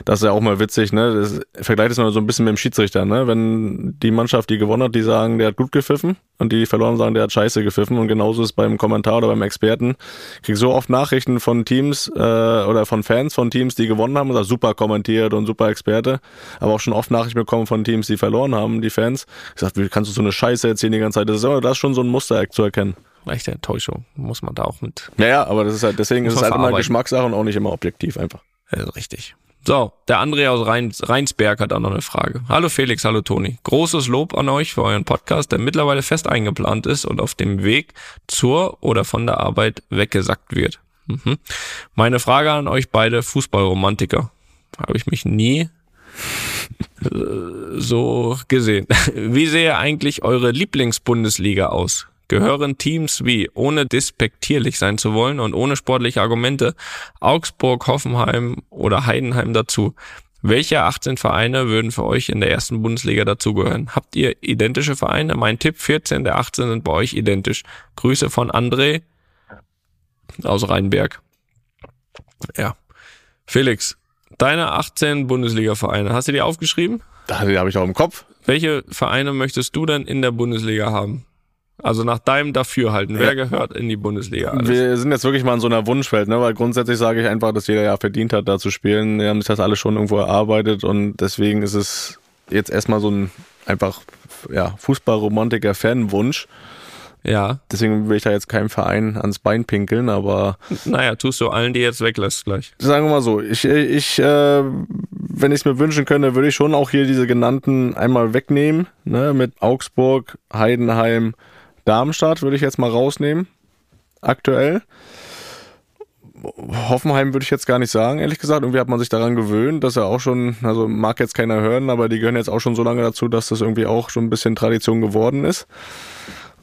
das ist ja auch mal witzig, ne? Das vergleicht es mal so ein bisschen mit dem Schiedsrichter, ne? Wenn die Mannschaft, die gewonnen hat, die sagen, der hat gut gepfiffen und die, die verloren sagen, der hat scheiße gepfiffen. Und genauso ist es beim Kommentar oder beim Experten. Ich krieg so oft Nachrichten von Teams äh, oder von Fans von Teams, die gewonnen haben und sagen, super kommentiert und super Experte. Aber auch schon oft Nachrichten bekommen von Teams, die verloren haben, die Fans. Ich sag, wie kannst du so eine Scheiße erzählen die ganze Zeit? Das ist, aber das ist schon so ein Muster zu erkennen. Echte Enttäuschung muss man da auch mit. Ja, ja, aber das ist halt, deswegen ist es halt immer. Geschmackssache und auch nicht immer objektiv einfach. Äh, richtig. So, der André aus Rhein, Rheinsberg hat auch noch eine Frage. Hallo Felix, hallo Toni. Großes Lob an euch für euren Podcast, der mittlerweile fest eingeplant ist und auf dem Weg zur oder von der Arbeit weggesackt wird. Mhm. Meine Frage an euch beide Fußballromantiker. Habe ich mich nie äh, so gesehen. Wie sehe eigentlich eure Lieblingsbundesliga aus? Gehören Teams wie, ohne despektierlich sein zu wollen und ohne sportliche Argumente, Augsburg, Hoffenheim oder Heidenheim dazu? Welche 18 Vereine würden für euch in der ersten Bundesliga dazugehören? Habt ihr identische Vereine? Mein Tipp, 14 der 18 sind bei euch identisch. Grüße von André aus Rheinberg. Ja. Felix, deine 18 Bundesliga-Vereine, hast du die aufgeschrieben? Da die habe ich auch im Kopf. Welche Vereine möchtest du denn in der Bundesliga haben? Also nach deinem Dafürhalten, wer Ja. gehört in die Bundesliga? Alles? Wir sind jetzt wirklich mal in so einer Wunschwelt, ne? weil grundsätzlich sage ich einfach, dass jeder ja verdient hat, da zu spielen. Wir haben sich das alles schon irgendwo erarbeitet und deswegen ist es jetzt erstmal so ein einfach ja, Fußballromantiker-Fanwunsch. Ja, Deswegen will ich da jetzt keinem Verein ans Bein pinkeln, aber naja, tust du allen, die jetzt weglässt gleich. sagen wir mal so, ich, ich äh, wenn ich es mir wünschen könnte, würde ich schon auch hier diese genannten einmal wegnehmen, ne, mit Augsburg, Heidenheim, Darmstadt würde ich jetzt mal rausnehmen, aktuell. Hoffenheim würde ich jetzt gar nicht sagen, ehrlich gesagt. Irgendwie hat man sich daran gewöhnt, dass er auch schon, also mag jetzt keiner hören, aber die gehören jetzt auch schon so lange dazu, dass das irgendwie auch schon ein bisschen Tradition geworden ist.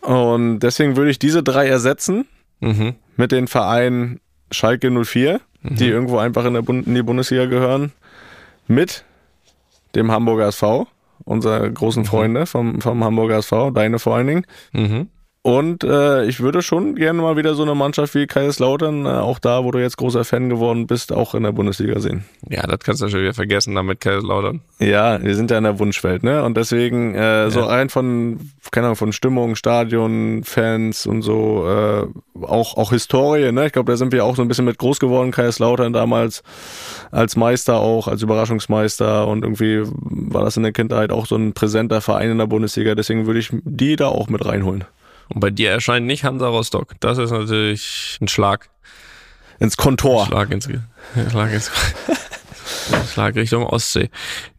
Und deswegen würde ich diese drei ersetzen Mhm. mit den Vereinen Schalke 04, die irgendwo einfach in, der Bund in die Bundesliga gehören, mit dem Hamburger SV, unsere großen Freunde vom, vom Hamburger SV, deine vor allen Dingen. Mhm. Und äh, ich würde schon gerne mal wieder so eine Mannschaft wie Kaiserslautern, äh, auch da, wo du jetzt großer Fan geworden bist, auch in der Bundesliga sehen. Ja, das kannst du schon wieder vergessen damit Kaiserslautern. Ja, wir sind ja in der Wunschwelt, ne? Und deswegen äh, so Ja. rein von, keine Ahnung, von Stimmung, Stadion, Fans und so, äh, auch auch Historie, ne? Ich glaube, da sind wir auch so ein bisschen mit groß geworden, Kaiserslautern damals als Meister auch, als Überraschungsmeister und irgendwie war das in der Kindheit auch so ein präsenter Verein in der Bundesliga. Deswegen würde ich die da auch mit reinholen. Und bei dir erscheint nicht Hansa Rostock. Das ist natürlich ein Schlag. Ins Kontor. Schlag ins, Schlag ins, Schlag Richtung Ostsee.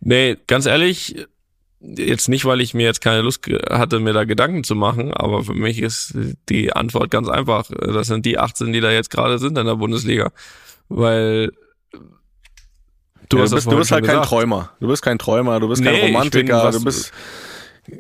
Nee, ganz ehrlich, Jetzt nicht, weil ich mir jetzt keine Lust hatte, mir da Gedanken zu machen, aber für mich ist die Antwort ganz einfach. Das sind die 18, die da jetzt gerade sind in der Bundesliga. Weil Du, ja, du bist, du bist halt kein Träumer. Du bist kein Träumer, du bist nee, kein Romantiker, du bist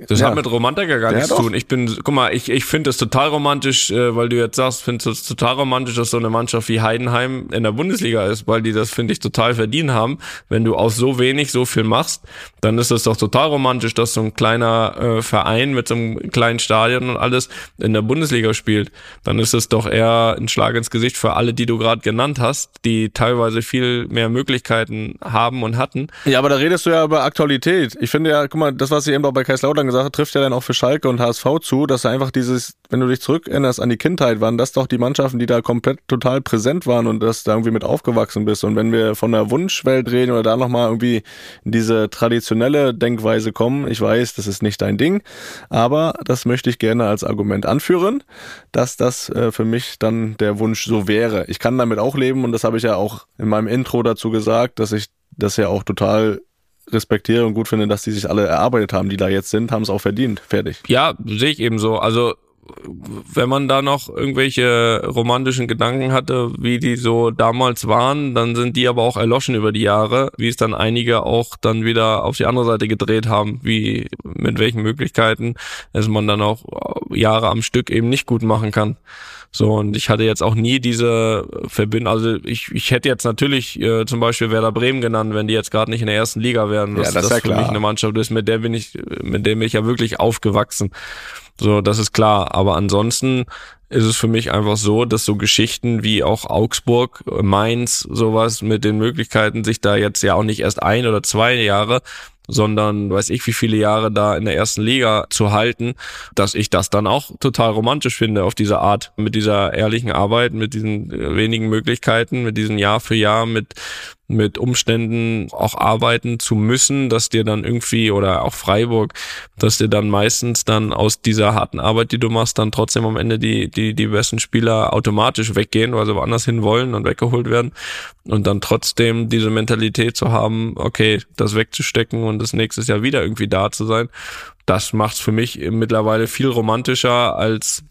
das ja. hat mit Romantiker gar nichts ja, zu tun. Ich bin, guck mal, ich, ich finde es total romantisch, äh, weil du jetzt sagst, finde es total romantisch, dass so eine Mannschaft wie Heidenheim in der Bundesliga ist, weil die das, finde ich, total verdient haben. Wenn du aus so wenig so viel machst, dann ist es doch total romantisch, dass so ein kleiner äh, Verein mit so einem kleinen Stadion und alles in der Bundesliga spielt. Dann ist es doch eher ein Schlag ins Gesicht für alle, die du gerade genannt hast, die teilweise viel mehr Möglichkeiten haben und hatten. Ja, aber da redest du ja über Aktualität. Ich finde ja, guck mal, das, was ich eben auch bei Kaiserslautern Lautern gesagt hat, trifft ja dann auch für Schalke und HSV zu, dass er einfach dieses, wenn du dich zurückerinnerst an die Kindheit, waren das doch die Mannschaften, die da komplett total präsent waren und dass da irgendwie mit aufgewachsen bist. Und wenn wir von der Wunschwelt reden oder da nochmal irgendwie in diese traditionelle Denkweise kommen, ich weiß, das ist nicht dein Ding, aber das möchte ich gerne als Argument anführen, dass das äh, für mich dann der Wunsch so wäre. Ich kann damit auch leben und das habe ich ja auch in meinem Intro dazu gesagt, dass ich das ja auch total respektiere und gut finde, dass die sich alle erarbeitet haben, die da jetzt sind, haben es auch verdient. Fertig. Ja, sehe ich eben so. Also wenn man da noch irgendwelche romantischen Gedanken hatte, wie die so damals waren, dann sind die aber auch erloschen über die Jahre, wie es dann einige auch dann wieder auf die andere Seite gedreht haben, wie mit welchen Möglichkeiten es man dann auch Jahre am Stück eben nicht gut machen kann. So, und ich hatte jetzt auch nie diese Verbindung, also ich, ich hätte jetzt natürlich äh, zum Beispiel Werder Bremen genannt, wenn die jetzt gerade nicht in der ersten Liga wären. Dass, ja, das ist ja für klar. mich eine Mannschaft ist, mit der bin ich, mit der bin ich ja wirklich aufgewachsen. So, das ist klar. Aber ansonsten ist es für mich einfach so, dass so Geschichten wie auch Augsburg, Mainz, sowas mit den Möglichkeiten, sich da jetzt ja auch nicht erst ein oder zwei Jahre, sondern weiß ich wie viele Jahre da in der ersten Liga zu halten, dass ich das dann auch total romantisch finde auf diese Art, mit dieser ehrlichen Arbeit, mit diesen äh, wenigen Möglichkeiten, mit diesen Jahr für Jahr, mit mit Umständen auch arbeiten zu müssen, dass dir dann irgendwie oder auch Freiburg, dass dir dann meistens dann aus dieser harten Arbeit, die du machst, dann trotzdem am Ende die die die besten Spieler automatisch weggehen, weil sie woanders hin wollen und weggeholt werden und dann trotzdem diese Mentalität zu haben, okay, das wegzustecken und das nächstes Jahr wieder irgendwie da zu sein, das macht's für mich mittlerweile viel romantischer als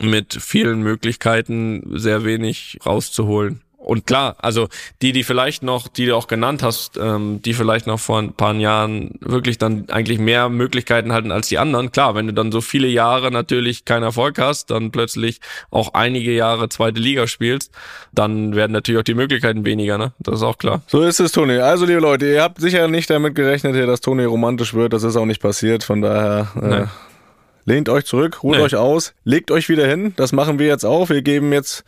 mit vielen Möglichkeiten sehr wenig rauszuholen. Und klar, also die, die vielleicht noch, die du auch genannt hast, ähm, die vielleicht noch vor ein paar Jahren wirklich dann eigentlich mehr Möglichkeiten hatten als die anderen. Klar, wenn du dann so viele Jahre natürlich keinen Erfolg hast, dann plötzlich auch einige Jahre zweite Liga spielst, dann werden natürlich auch die Möglichkeiten weniger, ne? Das ist auch klar. So ist es, Toni. Also, liebe Leute, ihr habt sicher nicht damit gerechnet hier, dass Toni romantisch wird. Das ist auch nicht passiert. Von daher. Äh, Lehnt euch zurück, ruht nee. euch aus, legt euch wieder hin. Das machen wir jetzt auch. Wir geben jetzt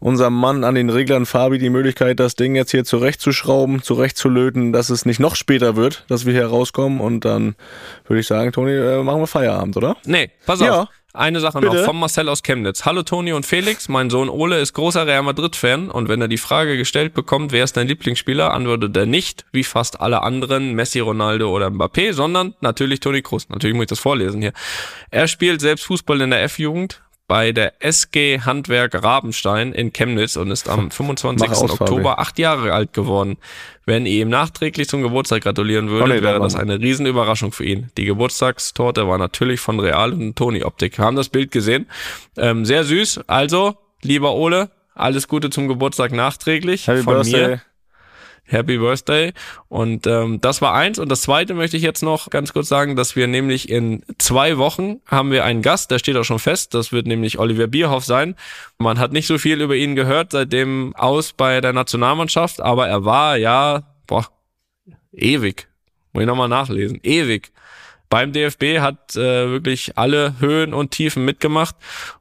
unserem Mann an den Reglern Fabi die Möglichkeit, das Ding jetzt hier zurechtzuschrauben, zurechtzulöten, dass es nicht noch später wird, dass wir hier rauskommen. Und dann würde ich sagen, Toni, äh, machen wir Feierabend, oder? Nee, pass auf. Ja. Eine Sache Bitte? noch von Marcel aus Chemnitz. Hallo Toni und Felix, mein Sohn Ole ist großer Real Madrid-Fan und wenn er die Frage gestellt bekommt, wer ist dein Lieblingsspieler, antwortet er nicht, wie fast alle anderen, Messi, Ronaldo oder Mbappé, sondern natürlich Toni Kroos. Natürlich muss ich das vorlesen hier. Er spielt selbst Fußball in der F-Jugend, bei der SG Handwerk Rabenstein in Chemnitz und ist am 25. Oktober acht Jahre alt geworden. Wenn ihr ihm nachträglich zum Geburtstag gratulieren würdet, oh nee, wäre das eine Riesenüberraschung für ihn. Die Geburtstagstorte war natürlich von Real und Toni Optik. Wir haben das Bild gesehen. Ähm, sehr süß. Also, lieber Ole, alles Gute zum Geburtstag nachträglich Happy von Birthday. mir. Happy Birthday. Und ähm, das war eins. Und das zweite möchte ich jetzt noch ganz kurz sagen, dass wir nämlich in zwei Wochen haben wir einen Gast, der steht auch schon fest. Das wird nämlich Oliver Bierhoff sein. Man hat nicht so viel über ihn gehört seitdem aus bei der Nationalmannschaft, aber er war ja, boah, ewig. Muss ich nochmal nachlesen. Ewig beim DFB, hat äh, wirklich alle Höhen und Tiefen mitgemacht.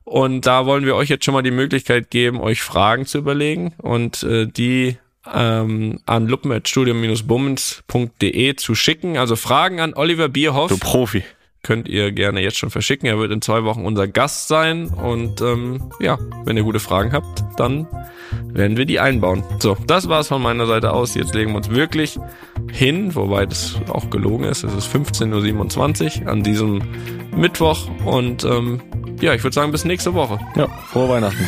Und da wollen wir euch jetzt schon mal die Möglichkeit geben, euch Fragen zu überlegen und äh, die ähm, an luppen.studium-bummens.de zu schicken. Also Fragen an Oliver Bierhoff. Du Profi. Könnt ihr gerne jetzt schon verschicken. Er wird in zwei Wochen unser Gast sein. Und ähm, ja, wenn ihr gute Fragen habt, dann werden wir die einbauen. So, das war's von meiner Seite aus. Jetzt legen wir uns wirklich hin, wobei das auch gelogen ist. Es ist 15.27 Uhr an diesem Mittwoch. Und ähm, ja, ich würde sagen, bis nächste Woche. Ja, frohe Weihnachten.